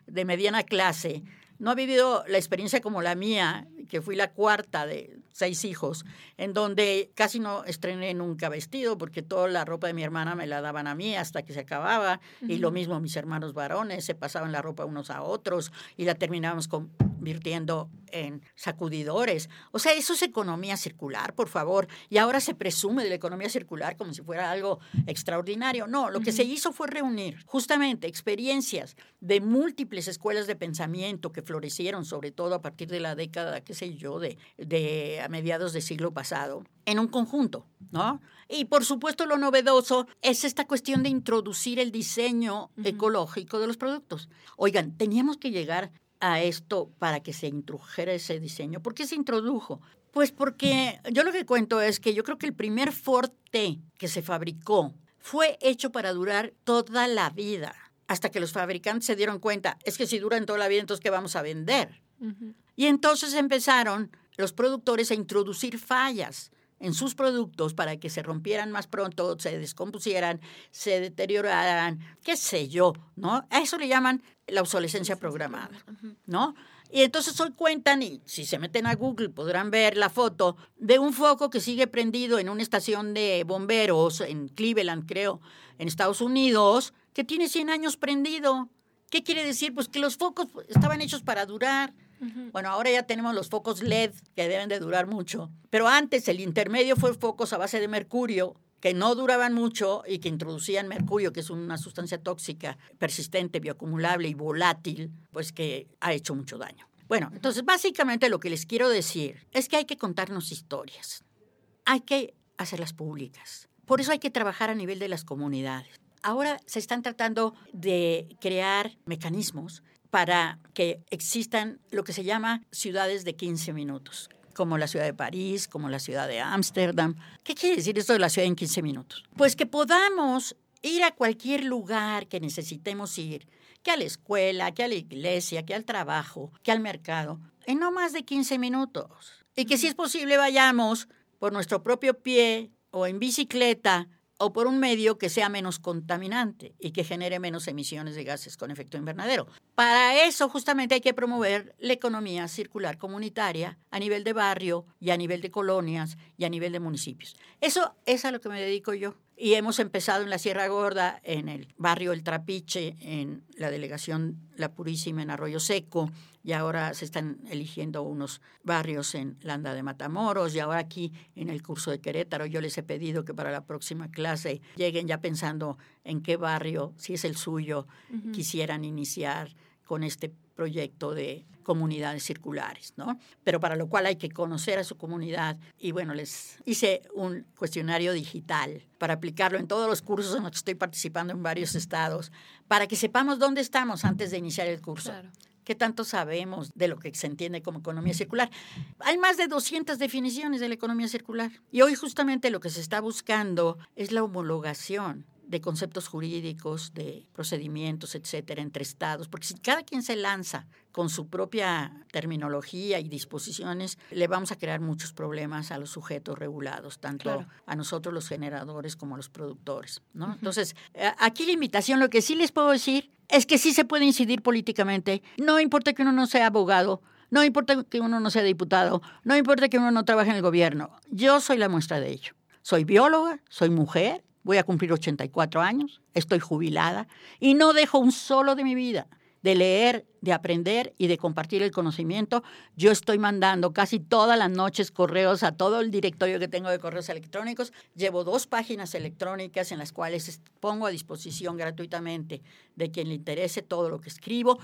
Speaker 2: de mediana clase no ha vivido la experiencia como la mía, que fui la cuarta de seis hijos, en donde casi no estrené nunca vestido, porque toda la ropa de mi hermana me la daban a mí hasta que se acababa, y lo mismo mis hermanos varones, se pasaban la ropa unos a otros y la terminábamos convirtiendo en sacudidores. O sea, eso es economía circular, por favor. Y ahora se presume de la economía circular como si fuera algo extraordinario. No, lo que se hizo fue reunir justamente experiencias de múltiples escuelas de pensamiento que florecieron, sobre todo a partir de la década, qué sé yo, de, de a mediados del siglo pasado, en un conjunto, ¿no? Y por supuesto lo novedoso es esta cuestión de introducir el diseño ecológico de los productos. Oigan, teníamos que llegar a esto para que se introdujera ese diseño. ¿Por qué se introdujo? Pues porque yo lo que cuento es que yo creo que el primer Ford T que se fabricó fue hecho para durar toda la vida, hasta que los fabricantes se dieron cuenta, es que si duran toda la vida, entonces ¿qué vamos a vender? Y entonces empezaron los productores a introducir fallas en sus productos para que se rompieran más pronto, se descompusieran, se deterioraran, qué sé yo, ¿no? A eso le llaman la obsolescencia programada, ¿no? Y entonces hoy cuentan, y si se meten a Google podrán ver la foto de un foco que sigue prendido en una estación de bomberos en Cleveland, creo, en Estados Unidos, que tiene 100 años prendido. ¿Qué quiere decir? Pues que los focos estaban hechos para durar. Bueno, ahora ya tenemos los focos LED que deben de durar mucho, pero antes el intermedio fue focos a base de mercurio que no duraban mucho y que introducían mercurio, que es una sustancia tóxica, persistente, bioacumulable y volátil, pues que ha hecho mucho daño. Bueno, entonces básicamente lo que les quiero decir es que hay que contarnos historias, hay que hacerlas públicas. Por eso hay que trabajar a nivel de las comunidades. Ahora se están tratando de crear mecanismos para que existan lo que se llama ciudades de 15 minutos, como la ciudad de París, como la ciudad de Ámsterdam. ¿Qué quiere decir esto de la ciudad en 15 minutos? Pues que podamos ir a cualquier lugar que necesitemos ir, que a la escuela, que a la iglesia, que al trabajo, que al mercado, en no más de 15 minutos. Y que si es posible vayamos por nuestro propio pie o en bicicleta o por un medio que sea menos contaminante y que genere menos emisiones de gases con efecto invernadero. Para eso justamente hay que promover la economía circular comunitaria a nivel de barrio y a nivel de colonias y a nivel de municipios. Eso es a lo que me dedico yo. Y hemos empezado en la Sierra Gorda, en el barrio El Trapiche, en la delegación La Purísima, en Arroyo Seco, y ahora se están eligiendo unos barrios en Landa de Matamoros, y ahora aquí en el curso de Querétaro. Yo les he pedido que para la próxima clase lleguen ya pensando en qué barrio, si es el suyo, quisieran iniciar con este proyecto de comunidades circulares, ¿no? Pero para lo cual hay que conocer a su comunidad y bueno, les hice un cuestionario digital para aplicarlo en todos los cursos en los que estoy participando en varios estados, para que sepamos dónde estamos antes de iniciar el curso. ¿Qué tanto sabemos de lo que se entiende como economía circular? Hay más de 200 definiciones de la economía circular. Y hoy justamente lo que se está buscando es la homologación de conceptos jurídicos, de procedimientos, etcétera, entre estados, porque si cada quien se lanza con su propia terminología y disposiciones, le vamos a crear muchos problemas a los sujetos regulados, tanto a nosotros los generadores como a los productores, ¿no? Entonces, aquí la invitación, lo que sí les puedo decir es que sí se puede incidir políticamente, no importa que uno no sea abogado, no importa que uno no sea diputado, no importa que uno no trabaje en el gobierno, yo soy la muestra de ello. Soy bióloga, soy mujer, voy a cumplir 84 años, estoy jubilada y no dejo un solo de mi vida de leer, de aprender y de compartir el conocimiento. Yo estoy mandando casi todas las noches correos a todo el directorio que tengo de correos electrónicos. Llevo dos páginas electrónicas en las cuales pongo a disposición gratuitamente de quien le interese todo lo que escribo.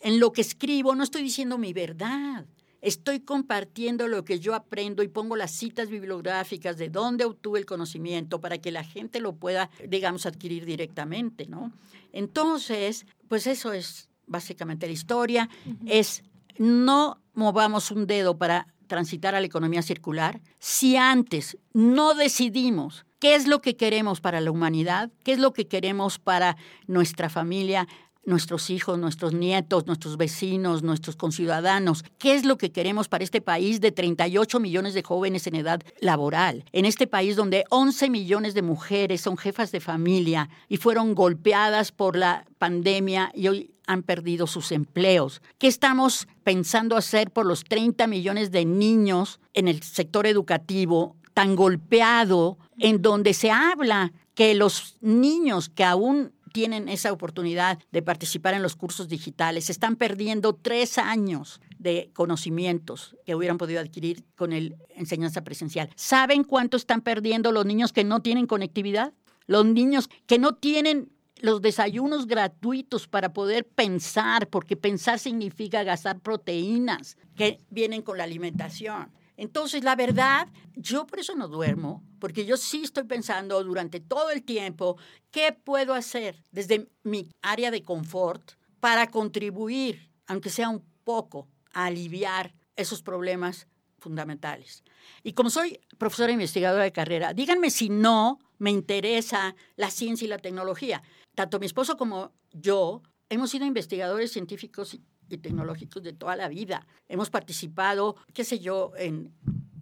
Speaker 2: En lo que escribo no estoy diciendo mi verdad, estoy compartiendo lo que yo aprendo y pongo las citas bibliográficas de dónde obtuve el conocimiento para que la gente lo pueda, digamos, adquirir directamente, ¿no? Entonces, pues eso es básicamente la historia, es no movamos un dedo para transitar a la economía circular. Si antes no decidimos qué es lo que queremos para la humanidad, qué es lo que queremos para nuestra familia, nuestros hijos, nuestros nietos, nuestros vecinos, nuestros conciudadanos. ¿Qué es lo que queremos para este país de 38 millones de jóvenes en edad laboral? En este país donde 11 millones de mujeres son jefas de familia y fueron golpeadas por la pandemia y hoy han perdido sus empleos. ¿Qué estamos pensando hacer por los 30 millones de niños en el sector educativo tan golpeado, en donde se habla que los niños que aún tienen esa oportunidad de participar en los cursos digitales están perdiendo tres años de conocimientos que hubieran podido adquirir con la enseñanza presencial. ¿Saben cuánto están perdiendo los niños que no tienen conectividad? Los niños que no tienen los desayunos gratuitos para poder pensar, porque pensar significa gastar proteínas que vienen con la alimentación. Entonces, la verdad, yo por eso no duermo, porque yo sí estoy pensando durante todo el tiempo qué puedo hacer desde mi área de confort para contribuir, aunque sea un poco, a aliviar esos problemas fundamentales. Y como soy profesora investigadora de carrera, díganme si no me interesa la ciencia y la tecnología. Tanto mi esposo como yo hemos sido investigadores científicos y tecnológicos de toda la vida. Hemos participado, qué sé yo, en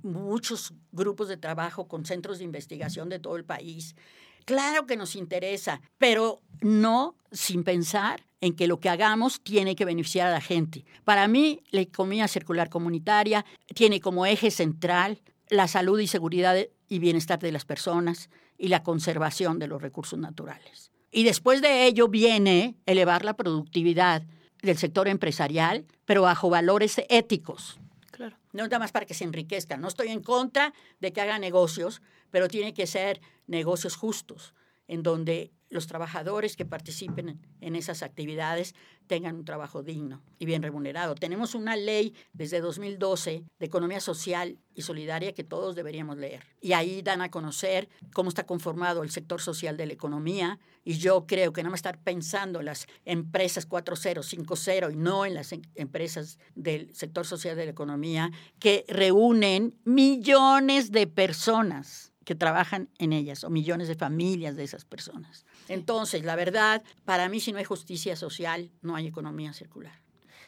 Speaker 2: muchos grupos de trabajo con centros de investigación de todo el país. Claro que nos interesa, pero no sin pensar en que lo que hagamos tiene que beneficiar a la gente. Para mí, la economía circular comunitaria tiene como eje central la salud y seguridad y bienestar de las personas y la conservación de los recursos naturales. Y después de ello viene elevar la productividad del sector empresarial, pero bajo valores éticos. Claro. No nada más para que se enriquezcan. No estoy en contra de que hagan negocios, pero tiene que ser negocios justos, en donde los trabajadores que participen en esas actividades tengan un trabajo digno y bien remunerado. Tenemos una ley desde 2012 de economía social y solidaria que todos deberíamos leer. Y ahí dan a conocer cómo está conformado el sector social de la economía. Y yo creo que no me estar pensando en las empresas 4.0, 5.0 y no en las em, empresas del sector social de la economía que reúnen millones de personas que trabajan en ellas o millones de familias de esas personas. Entonces, la verdad, para mí si no hay justicia social, no hay economía circular.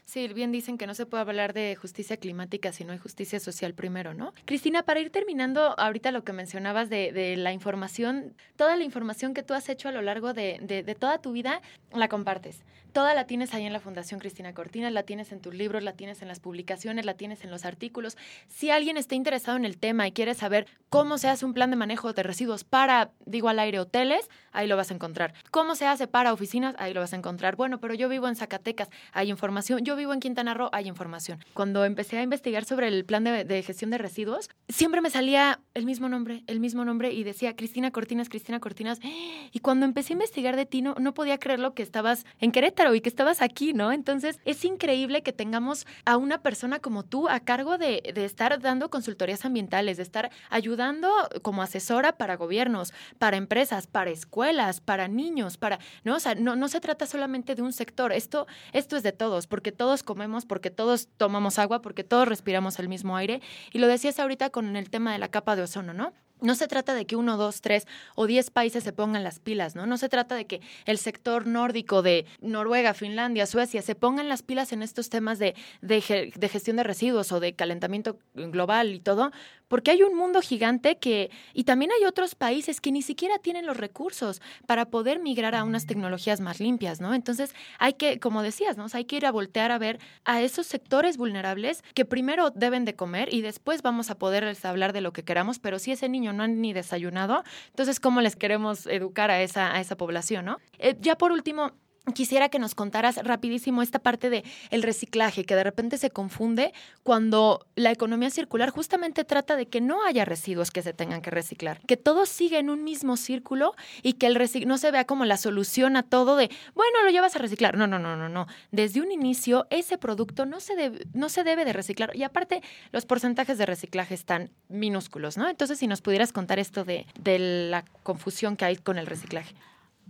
Speaker 1: Sí, bien dicen que no se puede hablar de justicia climática si no hay justicia social primero, ¿no? Cristina, para ir terminando ahorita lo que mencionabas de, la información, toda la información que tú has hecho a lo largo de, de, toda tu vida, la compartes. Toda la tienes ahí en la Fundación Cristina Cortina, la tienes en tus libros, la tienes en las publicaciones, la tienes en los artículos. Si alguien está interesado en el tema y quiere saber cómo se hace un plan de manejo de residuos para, digo al aire, hoteles, ahí lo vas a encontrar. ¿Cómo se hace para oficinas? Ahí lo vas a encontrar. Bueno, pero yo vivo en Zacatecas, hay información. Yo vivo en Quintana Roo, hay información. Cuando empecé a investigar sobre el plan de, gestión de residuos, siempre me salía el mismo nombre, el mismo nombre y decía Cristina Cortinas, Cristina Cortinas. Y cuando empecé a investigar de ti, no, no podía creerlo que estabas en Querétaro y que estabas aquí, ¿no? Entonces, es increíble que tengamos a una persona como tú a cargo de, estar dando consultorías ambientales, de estar ayudando como asesora para gobiernos, para empresas, para escuelas, para niños, para, ¿no? O sea, no, no se trata solamente de un sector, esto, esto es de todos, porque todos comemos, porque todos tomamos agua, porque todos respiramos el mismo aire. Y lo decías ahorita con el tema de la capa de ozono, ¿no? No se trata de que uno, dos, tres o diez países se pongan las pilas, ¿no? No se trata de que el sector nórdico de Noruega, Finlandia, Suecia se pongan las pilas en estos temas de, de, gestión de residuos o de calentamiento global y todo, porque hay un mundo gigante que, y también hay otros países que ni siquiera tienen los recursos para poder migrar a unas tecnologías más limpias, ¿no? Entonces hay que, como decías, ¿no? hay que ir a voltear a ver a esos sectores vulnerables que primero deben de comer y después vamos a poderles hablar de lo que queramos, pero si ese niño no han ni desayunado, entonces ¿cómo les queremos educar a esa, a esa población, ¿no? Eh, ya por último, Quisiera que nos contaras rapidísimo esta parte de el reciclaje, que de repente se confunde cuando la economía circular justamente trata de que no haya residuos que se tengan que reciclar, que todo siga en un mismo círculo y que el no se vea como la solución a todo de, bueno, lo llevas a reciclar. No, no, no, no, no. Desde un inicio ese producto no se debe, no se debe de reciclar y aparte los porcentajes de reciclaje están minúsculos, ¿no? Entonces, si nos pudieras contar esto de, de la confusión que hay con el reciclaje.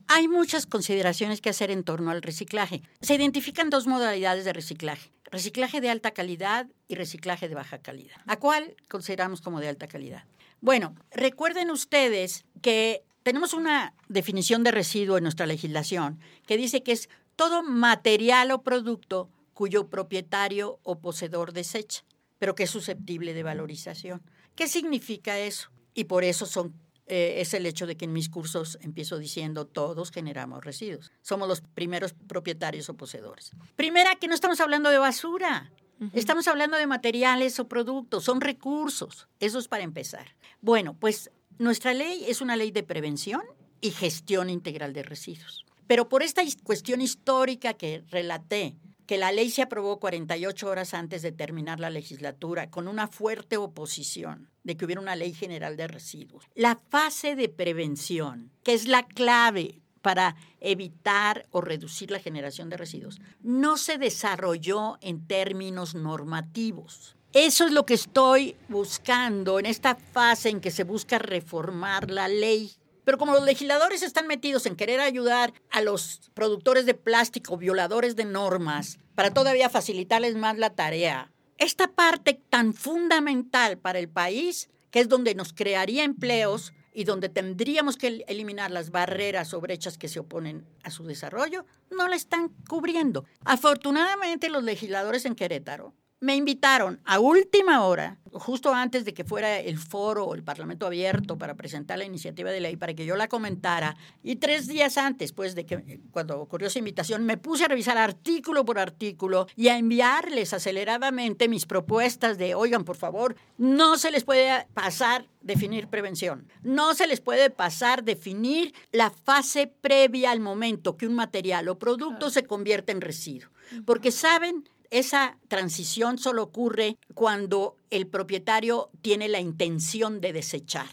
Speaker 2: Hay muchas consideraciones que hacer en torno al reciclaje. Se identifican dos modalidades de reciclaje. Reciclaje de alta calidad y reciclaje de baja calidad. ¿A cuál consideramos como de alta calidad? Bueno, recuerden ustedes que tenemos una definición de residuo en nuestra legislación que dice que es todo material o producto cuyo propietario o poseedor desecha, pero que es susceptible de valorización. ¿Qué significa eso? Y por eso son eh, es el hecho de que en mis cursos empiezo diciendo todos generamos residuos. Somos los primeros propietarios o poseedores. Primera, que no estamos hablando de basura. Estamos hablando de materiales o productos, son recursos. Eso es para empezar. Bueno, pues nuestra ley es una ley de prevención y gestión integral de residuos. Pero por esta cuestión histórica que relaté, que la ley se aprobó 48 horas antes de terminar la legislatura, con una fuerte oposición de que hubiera una ley general de residuos. La fase de prevención, que es la clave para evitar o reducir la generación de residuos, no se desarrolló en términos normativos. Eso es lo que estoy buscando en esta fase en que se busca reformar la ley. Pero como los legisladores están metidos en querer ayudar a los productores de plástico, violadores de normas, para todavía facilitarles más la tarea, esta parte tan fundamental para el país, que es donde nos crearía empleos y donde tendríamos que eliminar las barreras o brechas que se oponen a su desarrollo, no la están cubriendo. Afortunadamente los legisladores en Querétaro me invitaron a última hora, justo antes de que fuera el foro o el Parlamento abierto para presentar la iniciativa de ley para que yo la comentara, y tres días antes, pues de que cuando ocurrió esa invitación, me puse a revisar artículo por artículo y a enviarles aceleradamente mis propuestas de, oigan, por favor, no se les puede pasar definir prevención. No se les puede pasar definir la fase previa al momento que un material o producto se convierte en residuo. Porque saben, esa transición solo ocurre cuando el propietario tiene la intención de desechar.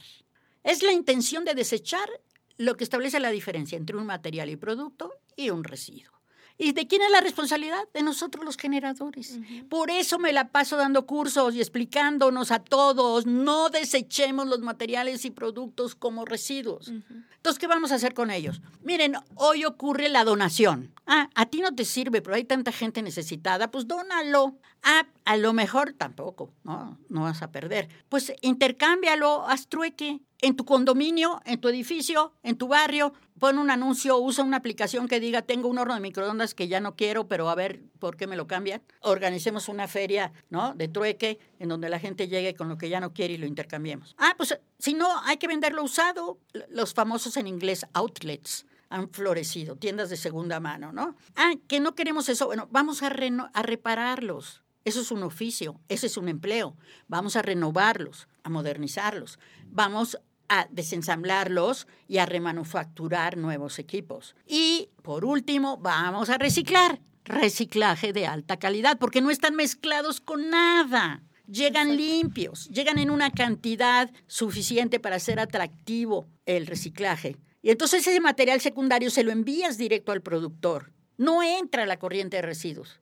Speaker 2: Es la intención de desechar lo que establece la diferencia entre un material y producto y un residuo. ¿Y de quién es la responsabilidad? De nosotros los generadores. Por eso me la paso dando cursos y explicándonos a todos, no desechemos los materiales y productos como residuos. Entonces, ¿qué vamos a hacer con ellos? Miren, hoy ocurre la donación. Ah, a ti no te sirve, pero hay tanta gente necesitada, pues dónalo. Ah, a lo mejor tampoco, no, no vas a perder. Pues intercámbialo, haz trueque en tu condominio, en tu edificio, en tu barrio, pon un anuncio, usa una aplicación que diga, tengo un horno de microondas que ya no quiero, pero a ver por qué me lo cambian. Organicemos una feria, ¿no? De trueque, en donde la gente llegue con lo que ya no quiere y lo intercambiemos. Ah, pues si no, hay que venderlo usado. Los famosos en inglés outlets han florecido, tiendas de segunda mano, ¿no? Ah, que no queremos eso. Bueno, vamos a, a repararlos. Eso es un oficio, ese es un empleo. Vamos a renovarlos, a modernizarlos. Vamos a desensamblarlos y a remanufacturar nuevos equipos. Y por último, vamos a reciclar. Reciclaje de alta calidad, porque no están mezclados con nada. Llegan limpios, llegan en una cantidad suficiente para ser atractivo el reciclaje. Y entonces ese material secundario se lo envías directo al productor. No entra a la corriente de residuos.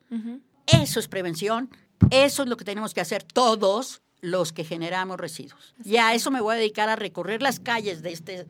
Speaker 2: Eso es prevención. Eso es lo que tenemos que hacer todos los que generamos residuos. Y a eso me voy a dedicar a recorrer las calles de este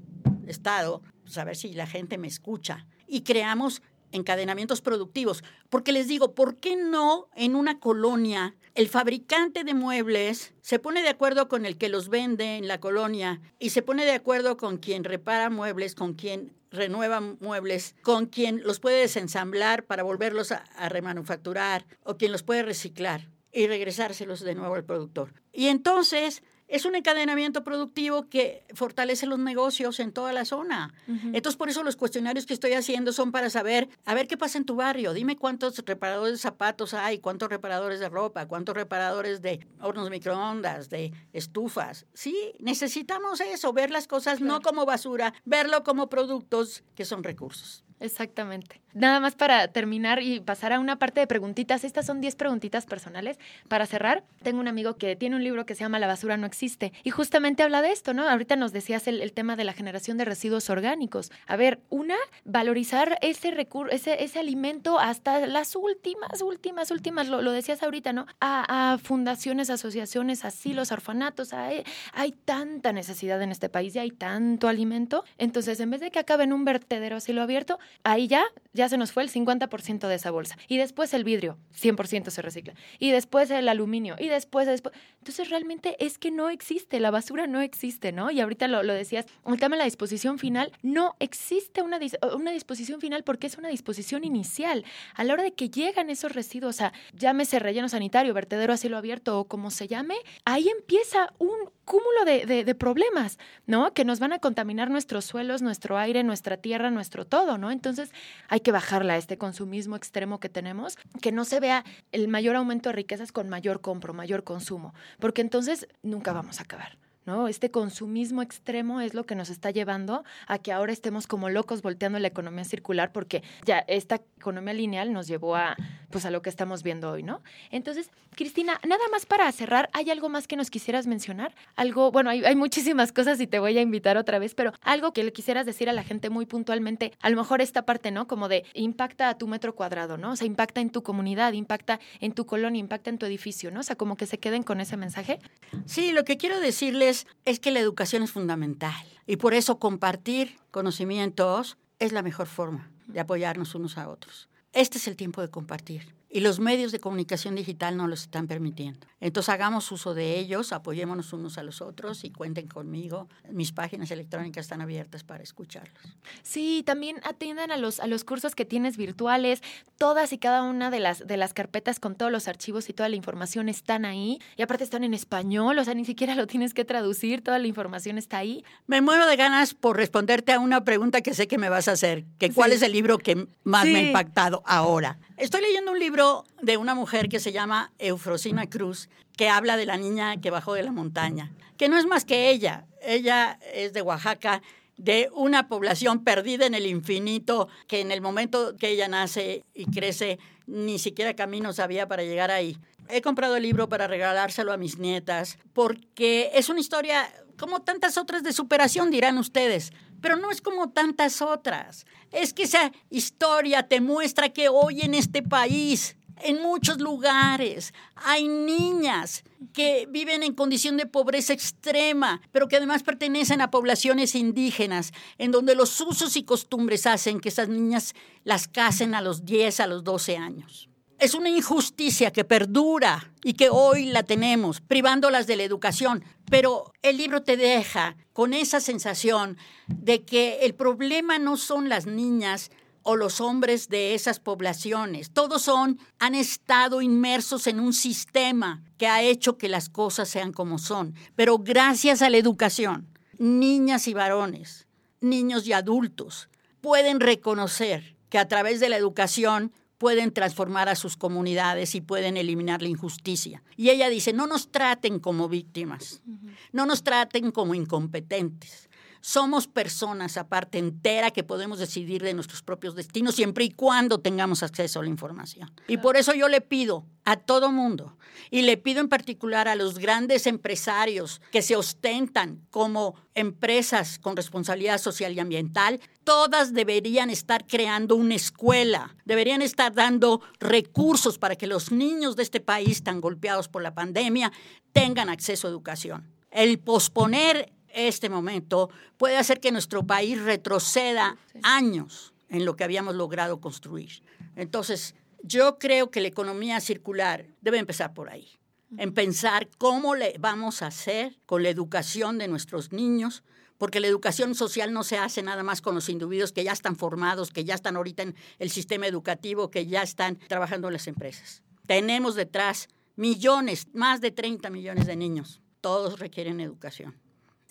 Speaker 2: estado, pues, a ver si la gente me escucha. Y creamos encadenamientos productivos. Porque les digo, ¿por qué no en una colonia el fabricante de muebles se pone de acuerdo con el que los vende en la colonia y se pone de acuerdo con quien repara muebles, con quien renueva muebles, con quien los puede desensamblar para volverlos a, a remanufacturar o quien los puede reciclar y regresárselos de nuevo al productor? Y entonces es un encadenamiento productivo que fortalece los negocios en toda la zona. Entonces, por eso los cuestionarios que estoy haciendo son para saber, a ver qué pasa en tu barrio. Dime cuántos reparadores de zapatos hay, cuántos reparadores de ropa, cuántos reparadores de hornos microondas, de estufas. Sí, necesitamos eso, ver las cosas no como basura, verlo como productos que son recursos.
Speaker 1: Exactamente. Nada más para terminar y pasar a una parte de preguntitas. Estas son 10 preguntitas personales. Para cerrar, tengo un amigo que tiene un libro que se llama La basura no existe y justamente habla de esto, ¿no? Ahorita nos decías el, tema de la generación de residuos orgánicos. A ver, una, valorizar ese recurso, ese, ese alimento hasta las últimas, últimas, últimas, lo, lo decías ahorita, ¿no? A, fundaciones, asociaciones, asilos, orfanatos. Hay, hay tanta necesidad en este país y hay tanto alimento. Entonces, en vez de que acabe en un vertedero asilo abierto, ahí ya, ya se nos fue el 50% de esa bolsa. Y después el vidrio, 100% se recicla. Y después el aluminio. Y después, después. Entonces realmente es que no existe, la basura no existe, ¿no? Y ahorita lo, lo decías, el tema de la disposición final, no existe una, una disposición final porque es una disposición inicial. A la hora de que llegan esos residuos, o sea, llámese relleno sanitario, vertedero a cielo abierto o como se llame, ahí empieza un cúmulo de, de, problemas, ¿no? Que nos van a contaminar nuestros suelos, nuestro aire, nuestra tierra, nuestro todo, ¿no? Entonces hay que bajarla a este consumismo extremo que tenemos, que no se vea el mayor aumento de riquezas con mayor compro, mayor consumo, porque entonces nunca vamos a acabar. ¿No? Este consumismo extremo es lo que nos está llevando a que ahora estemos como locos volteando la economía circular porque ya esta economía lineal nos llevó a pues a lo que estamos viendo hoy, ¿no? Entonces, Cristina, nada más para cerrar, ¿hay algo más que nos quisieras mencionar? Algo, bueno, hay, hay muchísimas cosas y te voy a invitar otra vez, pero algo que le quisieras decir a la gente muy puntualmente, a lo mejor esta parte, ¿no? Como de impacta a tu metro cuadrado, ¿no? O sea, impacta en tu comunidad, impacta en tu colonia, impacta en tu edificio, ¿no? O sea, como que se queden con ese mensaje.
Speaker 2: Sí, lo que quiero decirles es, que la educación es fundamental y por eso compartir conocimientos es la mejor forma de apoyarnos unos a otros. Este es el tiempo de compartir y los medios de comunicación digital no los están permitiendo. Entonces hagamos uso de ellos, apoyémonos unos a los otros y cuenten conmigo. Mis páginas electrónicas están abiertas para escucharlos.
Speaker 1: Sí, también atiendan a los, a los cursos que tienes virtuales. Todas y cada una de las, de las carpetas con todos los archivos y toda la información están ahí. Y aparte están en español, o sea, ni siquiera lo tienes que traducir, toda la información está ahí.
Speaker 2: Me muero de ganas por responderte a una pregunta que sé que me vas a hacer, que cuál es el libro que más me ha impactado ahora. Estoy leyendo un libro de una mujer que se llama Eufrosina Cruz, que habla de la niña que bajó de la montaña, que no es más que ella. Ella es de Oaxaca, de una población perdida en el infinito, que en el momento que ella nace y crece, ni siquiera camino sabía para llegar ahí. He comprado el libro para regalárselo a mis nietas, porque es una historia como tantas otras de superación, dirán ustedes pero no es como tantas otras. Es que esa historia te muestra que hoy en este país, en muchos lugares, hay niñas que viven en condición de pobreza extrema, pero que además pertenecen a poblaciones indígenas, en donde los usos y costumbres hacen que esas niñas las casen a los 10, a los 12 años. Es una injusticia que perdura y que hoy la tenemos, privándolas de la educación. Pero el libro te deja con esa sensación de que el problema no son las niñas o los hombres de esas poblaciones. Todos son, han estado inmersos en un sistema que ha hecho que las cosas sean como son. Pero gracias a la educación, niñas y varones, niños y adultos pueden reconocer que a través de la educación pueden transformar a sus comunidades y pueden eliminar la injusticia. Y ella dice, no nos traten como víctimas, no nos traten como incompetentes. Somos personas aparte entera que podemos decidir de nuestros propios destinos siempre y cuando tengamos acceso a la información. Y por eso yo le pido a todo mundo, y le pido en particular a los grandes empresarios que se ostentan como empresas con responsabilidad social y ambiental, todas deberían estar creando una escuela, deberían estar dando recursos para que los niños de este país tan golpeados por la pandemia tengan acceso a educación. El posponer este momento puede hacer que nuestro país retroceda años en lo que habíamos logrado construir. Entonces, yo creo que la economía circular debe empezar por ahí, en pensar cómo le vamos a hacer con la educación de nuestros niños, porque la educación social no se hace nada más con los individuos que ya están formados, que ya están ahorita en el sistema educativo, que ya están trabajando en las empresas. Tenemos detrás millones, más de 30 millones de niños. Todos requieren educación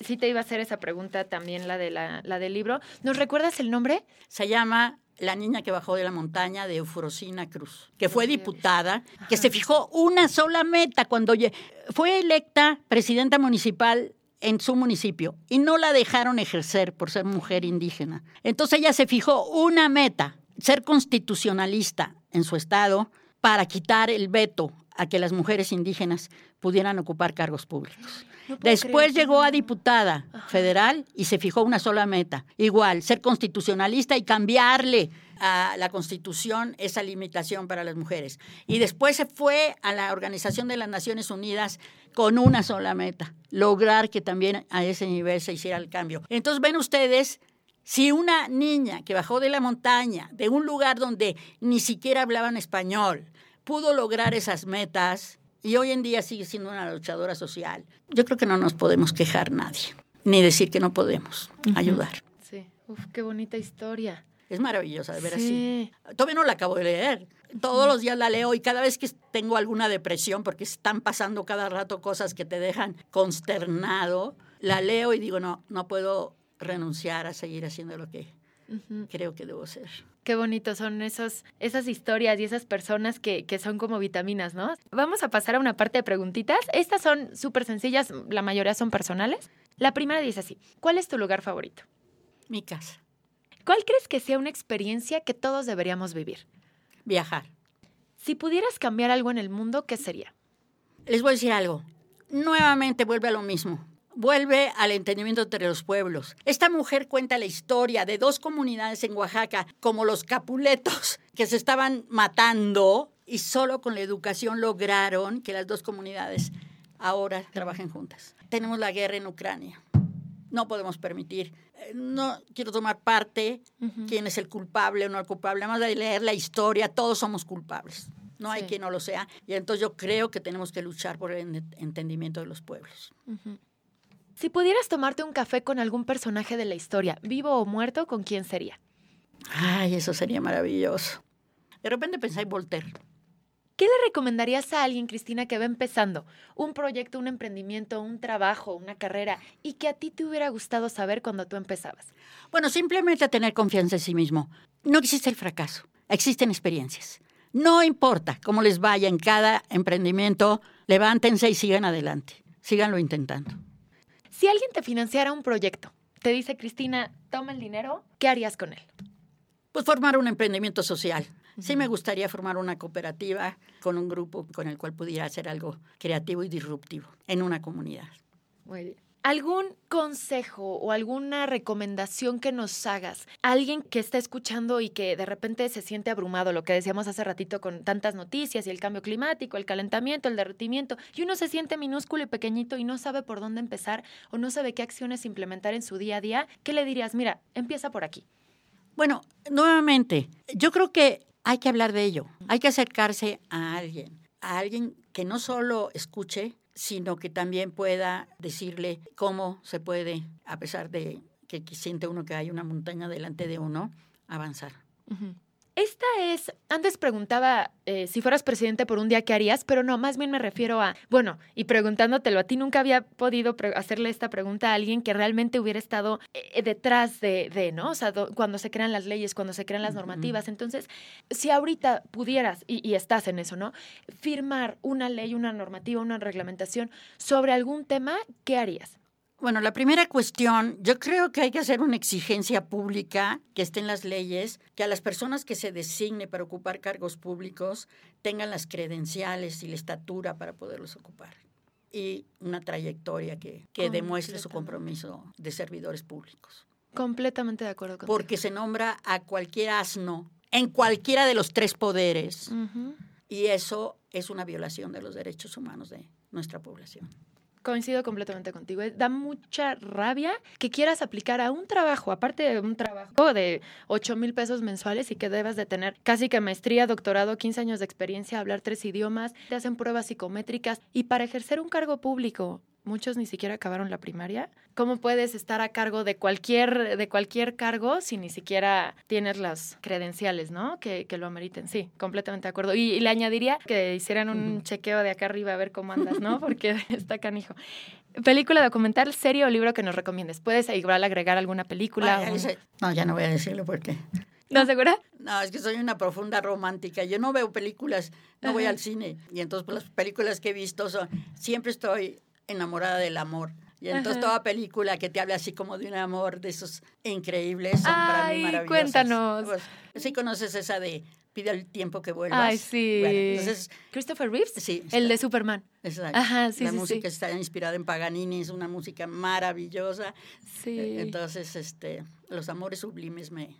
Speaker 1: sí te iba a hacer esa pregunta también, la, de la, del libro. ¿Nos recuerdas el nombre?
Speaker 2: Se llama La niña que bajó de la montaña de Eufrosina Cruz, que fue diputada, que se fijó una sola meta cuando fue electa presidenta municipal en su municipio y no la dejaron ejercer por ser mujer indígena. Entonces ella se fijó una meta, ser constitucionalista en su estado para quitar el veto a que las mujeres indígenas pudieran ocupar cargos públicos. Después llegó a diputada federal y se fijó una sola meta. Igual, ser constitucionalista y cambiarle a la constitución esa limitación para las mujeres. Y después se fue a la Organización de las Naciones Unidas con una sola meta, lograr que también a ese nivel se hiciera el cambio. Entonces ven ustedes Si una niña que bajó de la montaña, de un lugar donde ni siquiera hablaban español, pudo lograr esas metas y hoy en día sigue siendo una luchadora social, yo creo que no nos podemos quejar nadie, ni decir que no podemos ayudar.
Speaker 1: Sí, Uf, qué bonita historia.
Speaker 2: Es maravillosa, de ver
Speaker 1: Sí.
Speaker 2: así. Todavía no la acabo de leer. Todos los días la leo y cada vez que tengo alguna depresión, porque están pasando cada rato cosas que te dejan consternado, la leo y digo, no, no puedo renunciar a seguir haciendo lo que Creo que debo ser.
Speaker 1: Qué bonito son esos, esas historias y esas personas que, que son como vitaminas, ¿no? Vamos a pasar a una parte de preguntitas. Estas son súper sencillas, la mayoría son personales. La primera dice así, ¿cuál es tu lugar favorito?
Speaker 2: Mi casa,
Speaker 1: ¿Cuál crees que sea una experiencia que todos deberíamos vivir?
Speaker 2: viajar.
Speaker 1: Si pudieras cambiar algo en el mundo, ¿qué sería?
Speaker 2: Les voy a decir algo. Nuevamente vuelve a lo mismo. Vuelve al entendimiento entre los pueblos. Esta mujer cuenta la historia de dos comunidades en Oaxaca, como los capuletos, que se estaban matando y solo con la educación lograron que las dos comunidades ahora trabajen juntas. Tenemos la guerra en Ucrania. No podemos permitir. eh, No quiero tomar parte quién es el culpable o no el culpable. Además de leer la historia, todos somos culpables. No hay
Speaker 1: Sí.
Speaker 2: quien no lo sea. Y entonces yo creo que tenemos que luchar por el en- entendimiento de los pueblos.
Speaker 1: Si pudieras tomarte un café con algún personaje de la historia, vivo o muerto, ¿con quién sería?
Speaker 2: Ay, eso sería maravilloso. De repente pensé en Voltaire.
Speaker 1: ¿Qué le recomendarías a alguien, Cristina, que va empezando un proyecto, un emprendimiento, un trabajo, una carrera y que a ti te hubiera gustado saber cuando tú empezabas?
Speaker 2: Bueno, simplemente tener confianza en sí mismo. No existe el fracaso, existen experiencias. No importa cómo les vaya en cada emprendimiento, levántense y sigan adelante. Síganlo intentando.
Speaker 1: Si alguien te financiara un proyecto, te dice, Cristina, toma el dinero, ¿qué harías con él?
Speaker 2: Pues formar un emprendimiento social. Sí me gustaría formar una cooperativa con un grupo con el cual pudiera hacer algo creativo y disruptivo en una comunidad.
Speaker 1: Muy bien. ¿Algún consejo o alguna recomendación que nos hagas? Alguien que está escuchando y que de repente se siente abrumado, lo que decíamos hace ratito con tantas noticias y el cambio climático, el calentamiento, el derretimiento, y uno se siente minúsculo y pequeñito y no sabe por dónde empezar o no sabe qué acciones implementar en su día a día, ¿qué le dirías? Mira, empieza por aquí.
Speaker 2: Bueno, nuevamente, yo creo que hay que hablar de ello. Hay que acercarse a alguien, a alguien que no solo escuche, sino que también pueda decirle cómo se puede, a pesar de que siente uno que hay una montaña delante de uno, avanzar.
Speaker 1: Esta es, antes preguntaba eh, si fueras presidente por un día, ¿qué harías? Pero no, más bien me refiero a, bueno, y preguntándotelo a ti, nunca había podido hacerle esta pregunta a alguien que realmente hubiera estado eh, detrás de, de, ¿no? O sea, do- cuando se crean las leyes, cuando se crean las normativas. Entonces, si ahorita pudieras, y, y estás en eso, ¿no? Firmar una ley, una normativa, una reglamentación sobre algún tema, ¿qué harías?
Speaker 2: Bueno, la primera cuestión, yo creo que hay que hacer una exigencia pública que esté en las leyes, que a las personas que se designe para ocupar cargos públicos tengan las credenciales y la estatura para poderlos ocupar. Y una trayectoria que, que demuestre su compromiso de servidores públicos.
Speaker 1: Completamente de acuerdo contigo.
Speaker 2: Porque se nombra a cualquier asno en cualquiera de los tres poderes. Y eso es una violación de los derechos humanos de nuestra población.
Speaker 1: Coincido completamente contigo. Eh, Da mucha rabia que quieras aplicar a un trabajo, aparte de un trabajo de 8 mil pesos mensuales y que debas de tener casi que maestría, doctorado, 15 años de experiencia, hablar tres idiomas, te hacen pruebas psicométricas y para ejercer un cargo público. Muchos ni siquiera acabaron la primaria. ¿Cómo puedes estar a cargo de cualquier, de cualquier cargo si ni siquiera tienes las credenciales, ¿no? Que, que lo ameriten. Sí, completamente de acuerdo. Y, y le añadiría que hicieran un chequeo de acá arriba a ver cómo andas, ¿no? Porque está canijo. Película, documental, serie o libro que nos recomiendes. Puedes igual agregar alguna película.
Speaker 2: Ay, No, ya no voy a decirlo porque
Speaker 1: ¿No segura?
Speaker 2: No, es que soy una profunda romántica. Yo no veo películas, no voy
Speaker 1: Ajá.
Speaker 2: al cine. Y entonces pues, las películas que he visto son, siempre estoy enamorada del amor. Y entonces
Speaker 1: Ajá.
Speaker 2: toda película que te habla así como de un amor de esos increíbles son para mí
Speaker 1: Ay,
Speaker 2: maravillosas.
Speaker 1: cuéntanos.
Speaker 2: Pues, sí conoces esa de pide el tiempo que vuelvas.
Speaker 1: Ay, sí.
Speaker 2: Bueno, entonces,
Speaker 1: Christopher Reeves,
Speaker 2: sí.
Speaker 1: el de Superman.
Speaker 2: exacto.
Speaker 1: Ajá, sí,
Speaker 2: La
Speaker 1: sí,
Speaker 2: música
Speaker 1: sí.
Speaker 2: está inspirada en Paganini, es una música maravillosa.
Speaker 1: Sí.
Speaker 2: Eh, Entonces, este, los amores sublimes me,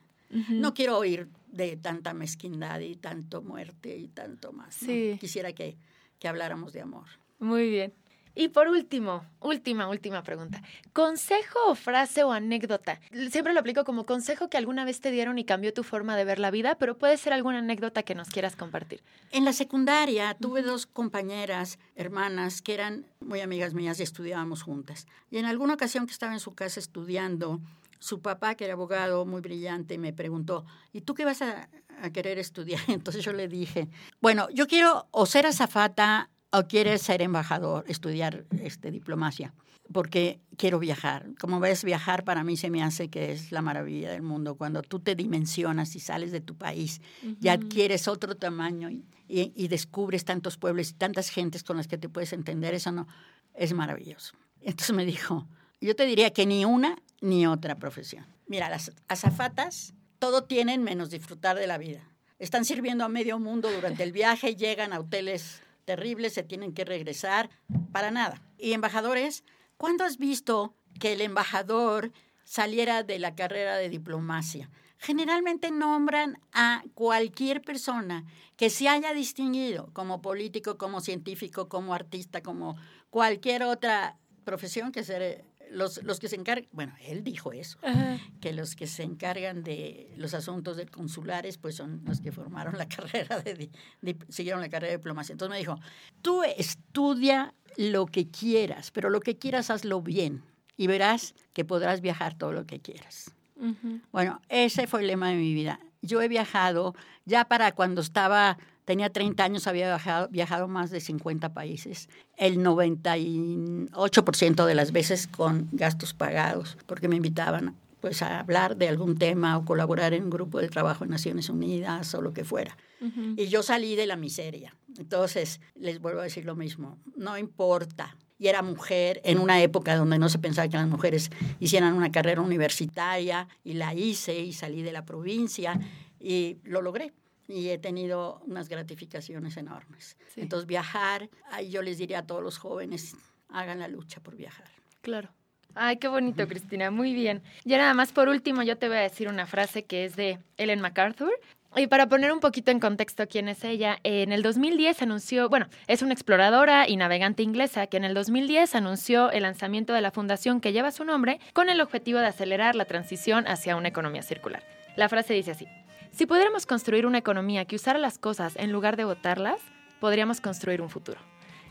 Speaker 2: no quiero oír de tanta mezquindad y tanto muerte y tanto más. ¿no?
Speaker 1: Sí.
Speaker 2: Quisiera que, que habláramos de amor.
Speaker 1: Muy bien. Y por último, última, última pregunta. ¿Consejo o frase o anécdota? Siempre lo aplico como consejo que alguna vez te dieron y cambió tu forma de ver la vida, pero puede ser alguna anécdota que nos quieras compartir.
Speaker 2: En la secundaria tuve dos compañeras, hermanas, que eran muy amigas mías y estudiábamos juntas. Y en alguna ocasión que estaba en su casa estudiando, su papá, que era abogado muy brillante, me preguntó, ¿y tú qué vas a, a querer estudiar? Entonces yo le dije, bueno, yo quiero o ser azafata o quieres ser embajador, estudiar este, diplomacia, porque quiero viajar. Como ves, viajar para mí se me hace que es la maravilla del mundo. Cuando tú te dimensionas y sales de tu país, ya adquieres otro tamaño y, y, descubres tantos pueblos y tantas gentes con las que te puedes entender, eso no es maravilloso. Entonces me dijo, yo te diría que ni una ni otra profesión. Mira, las azafatas todo tienen menos disfrutar de la vida. Están sirviendo a medio mundo durante el viaje, llegan a hoteles terribles, se tienen que regresar, para nada. Y embajadores, ¿cuándo has visto que el embajador saliera de la carrera de diplomacia? Generalmente nombran a cualquier persona que se haya distinguido como político, como científico, como artista, como cualquier otra profesión que ser los, los que se encargan, bueno, él dijo eso, que los que se encargan de los asuntos de consulares, pues son los que formaron la carrera, de, siguieron la carrera de diplomacia. Entonces me dijo, tú estudia lo que quieras, pero lo que quieras hazlo bien y verás que podrás viajar todo lo que quieras. Bueno, ese fue el lema de mi vida. Yo he viajado ya para cuando estaba Tenía 30 años, había viajado, viajado más de 50 países, el 98% de las veces con gastos pagados, porque me invitaban pues a hablar de algún tema o colaborar en un grupo de trabajo en Naciones Unidas o lo que fuera. Y yo salí de la miseria. Entonces, les vuelvo a decir lo mismo, no importa. Y era mujer en una época donde no se pensaba que las mujeres hicieran una carrera universitaria y la hice y salí de la provincia y lo logré y he tenido unas gratificaciones enormes. Entonces, viajar, yo les diría a todos los jóvenes, hagan la lucha por viajar.
Speaker 1: Claro. Ay, qué bonito, Cristina, muy bien. Ya nada más por último, yo te voy a decir una frase que es de Ellen MacArthur. Y para poner un poquito en contexto quién es ella, en el 2010 anunció, bueno, es una exploradora y navegante inglesa que en el 2010 anunció el lanzamiento de la fundación que lleva su nombre con el objetivo de acelerar la transición hacia una economía circular. La frase dice así, si pudiéramos construir una economía que usara las cosas en lugar de botarlas, podríamos construir un futuro.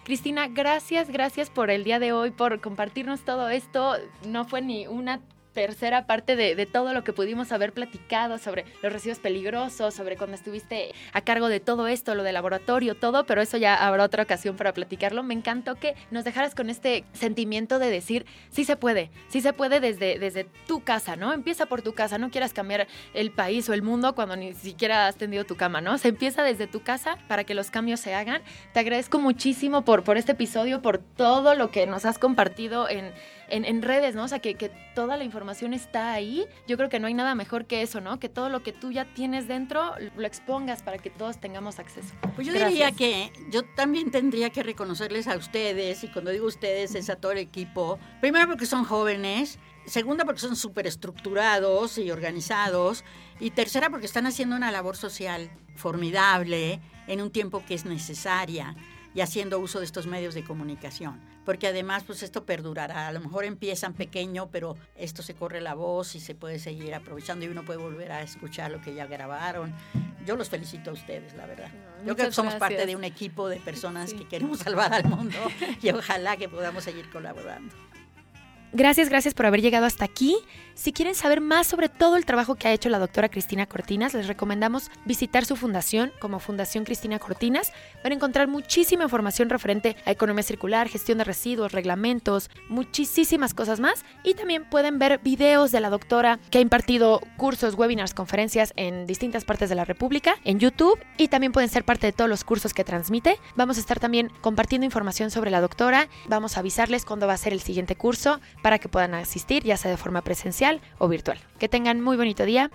Speaker 1: Cristina, gracias, gracias por el día de hoy, por compartirnos todo esto. No fue ni una tercera parte de, todo lo que pudimos haber platicado sobre los residuos peligrosos, sobre cuando estuviste a cargo de todo esto, lo de laboratorio, todo, pero eso ya habrá otra ocasión para platicarlo. Me encantó que nos dejaras con este sentimiento de decir, sí se puede, sí se puede desde, desde tu casa, ¿no? Empieza por tu casa, no quieras cambiar el país o el mundo cuando ni siquiera has tendido tu cama, ¿no? Se empieza desde tu casa para que los cambios se hagan. Te agradezco muchísimo por, por este episodio, por todo lo que nos has compartido en en, redes, ¿no? O sea, que, que, toda la información está ahí. Yo creo que no hay nada mejor que eso, ¿no? Que todo lo que tú ya tienes dentro lo expongas para que todos tengamos acceso.
Speaker 2: Pues yo diría que yo también tendría que reconocerles a ustedes, y cuando digo ustedes es a todo el equipo, primero porque son jóvenes, segunda porque son súper estructurados y organizados, y tercera porque están haciendo una labor social formidable en un tiempo que es necesaria y haciendo uso de estos medios de comunicación. Porque además, pues esto perdurará. A lo mejor empiezan pequeño, pero esto se corre la voz y se puede seguir aprovechando y uno puede volver a escuchar lo que ya grabaron. Yo los felicito a ustedes, la verdad. Yo creo que somos parte de un equipo de personas que queremos salvar al mundo y ojalá que podamos seguir colaborando.
Speaker 1: Gracias, gracias por haber llegado hasta aquí. Si quieren saber más sobre todo el trabajo que ha hecho la doctora Cristina Cortinas, les recomendamos visitar su fundación como Fundación Cristina Cortinas. Van a encontrar muchísima información referente a economía circular, gestión de residuos, reglamentos, muchísimas cosas más. Y también pueden ver videos de la doctora que ha impartido cursos, webinars, conferencias en distintas partes de la República, en YouTube. Y también pueden ser parte de todos los cursos que transmite. Vamos a estar también compartiendo información sobre la doctora. Vamos a avisarles cuándo va a ser el siguiente curso para que puedan asistir, ya sea de forma o virtual. Que tengan muy bonito día.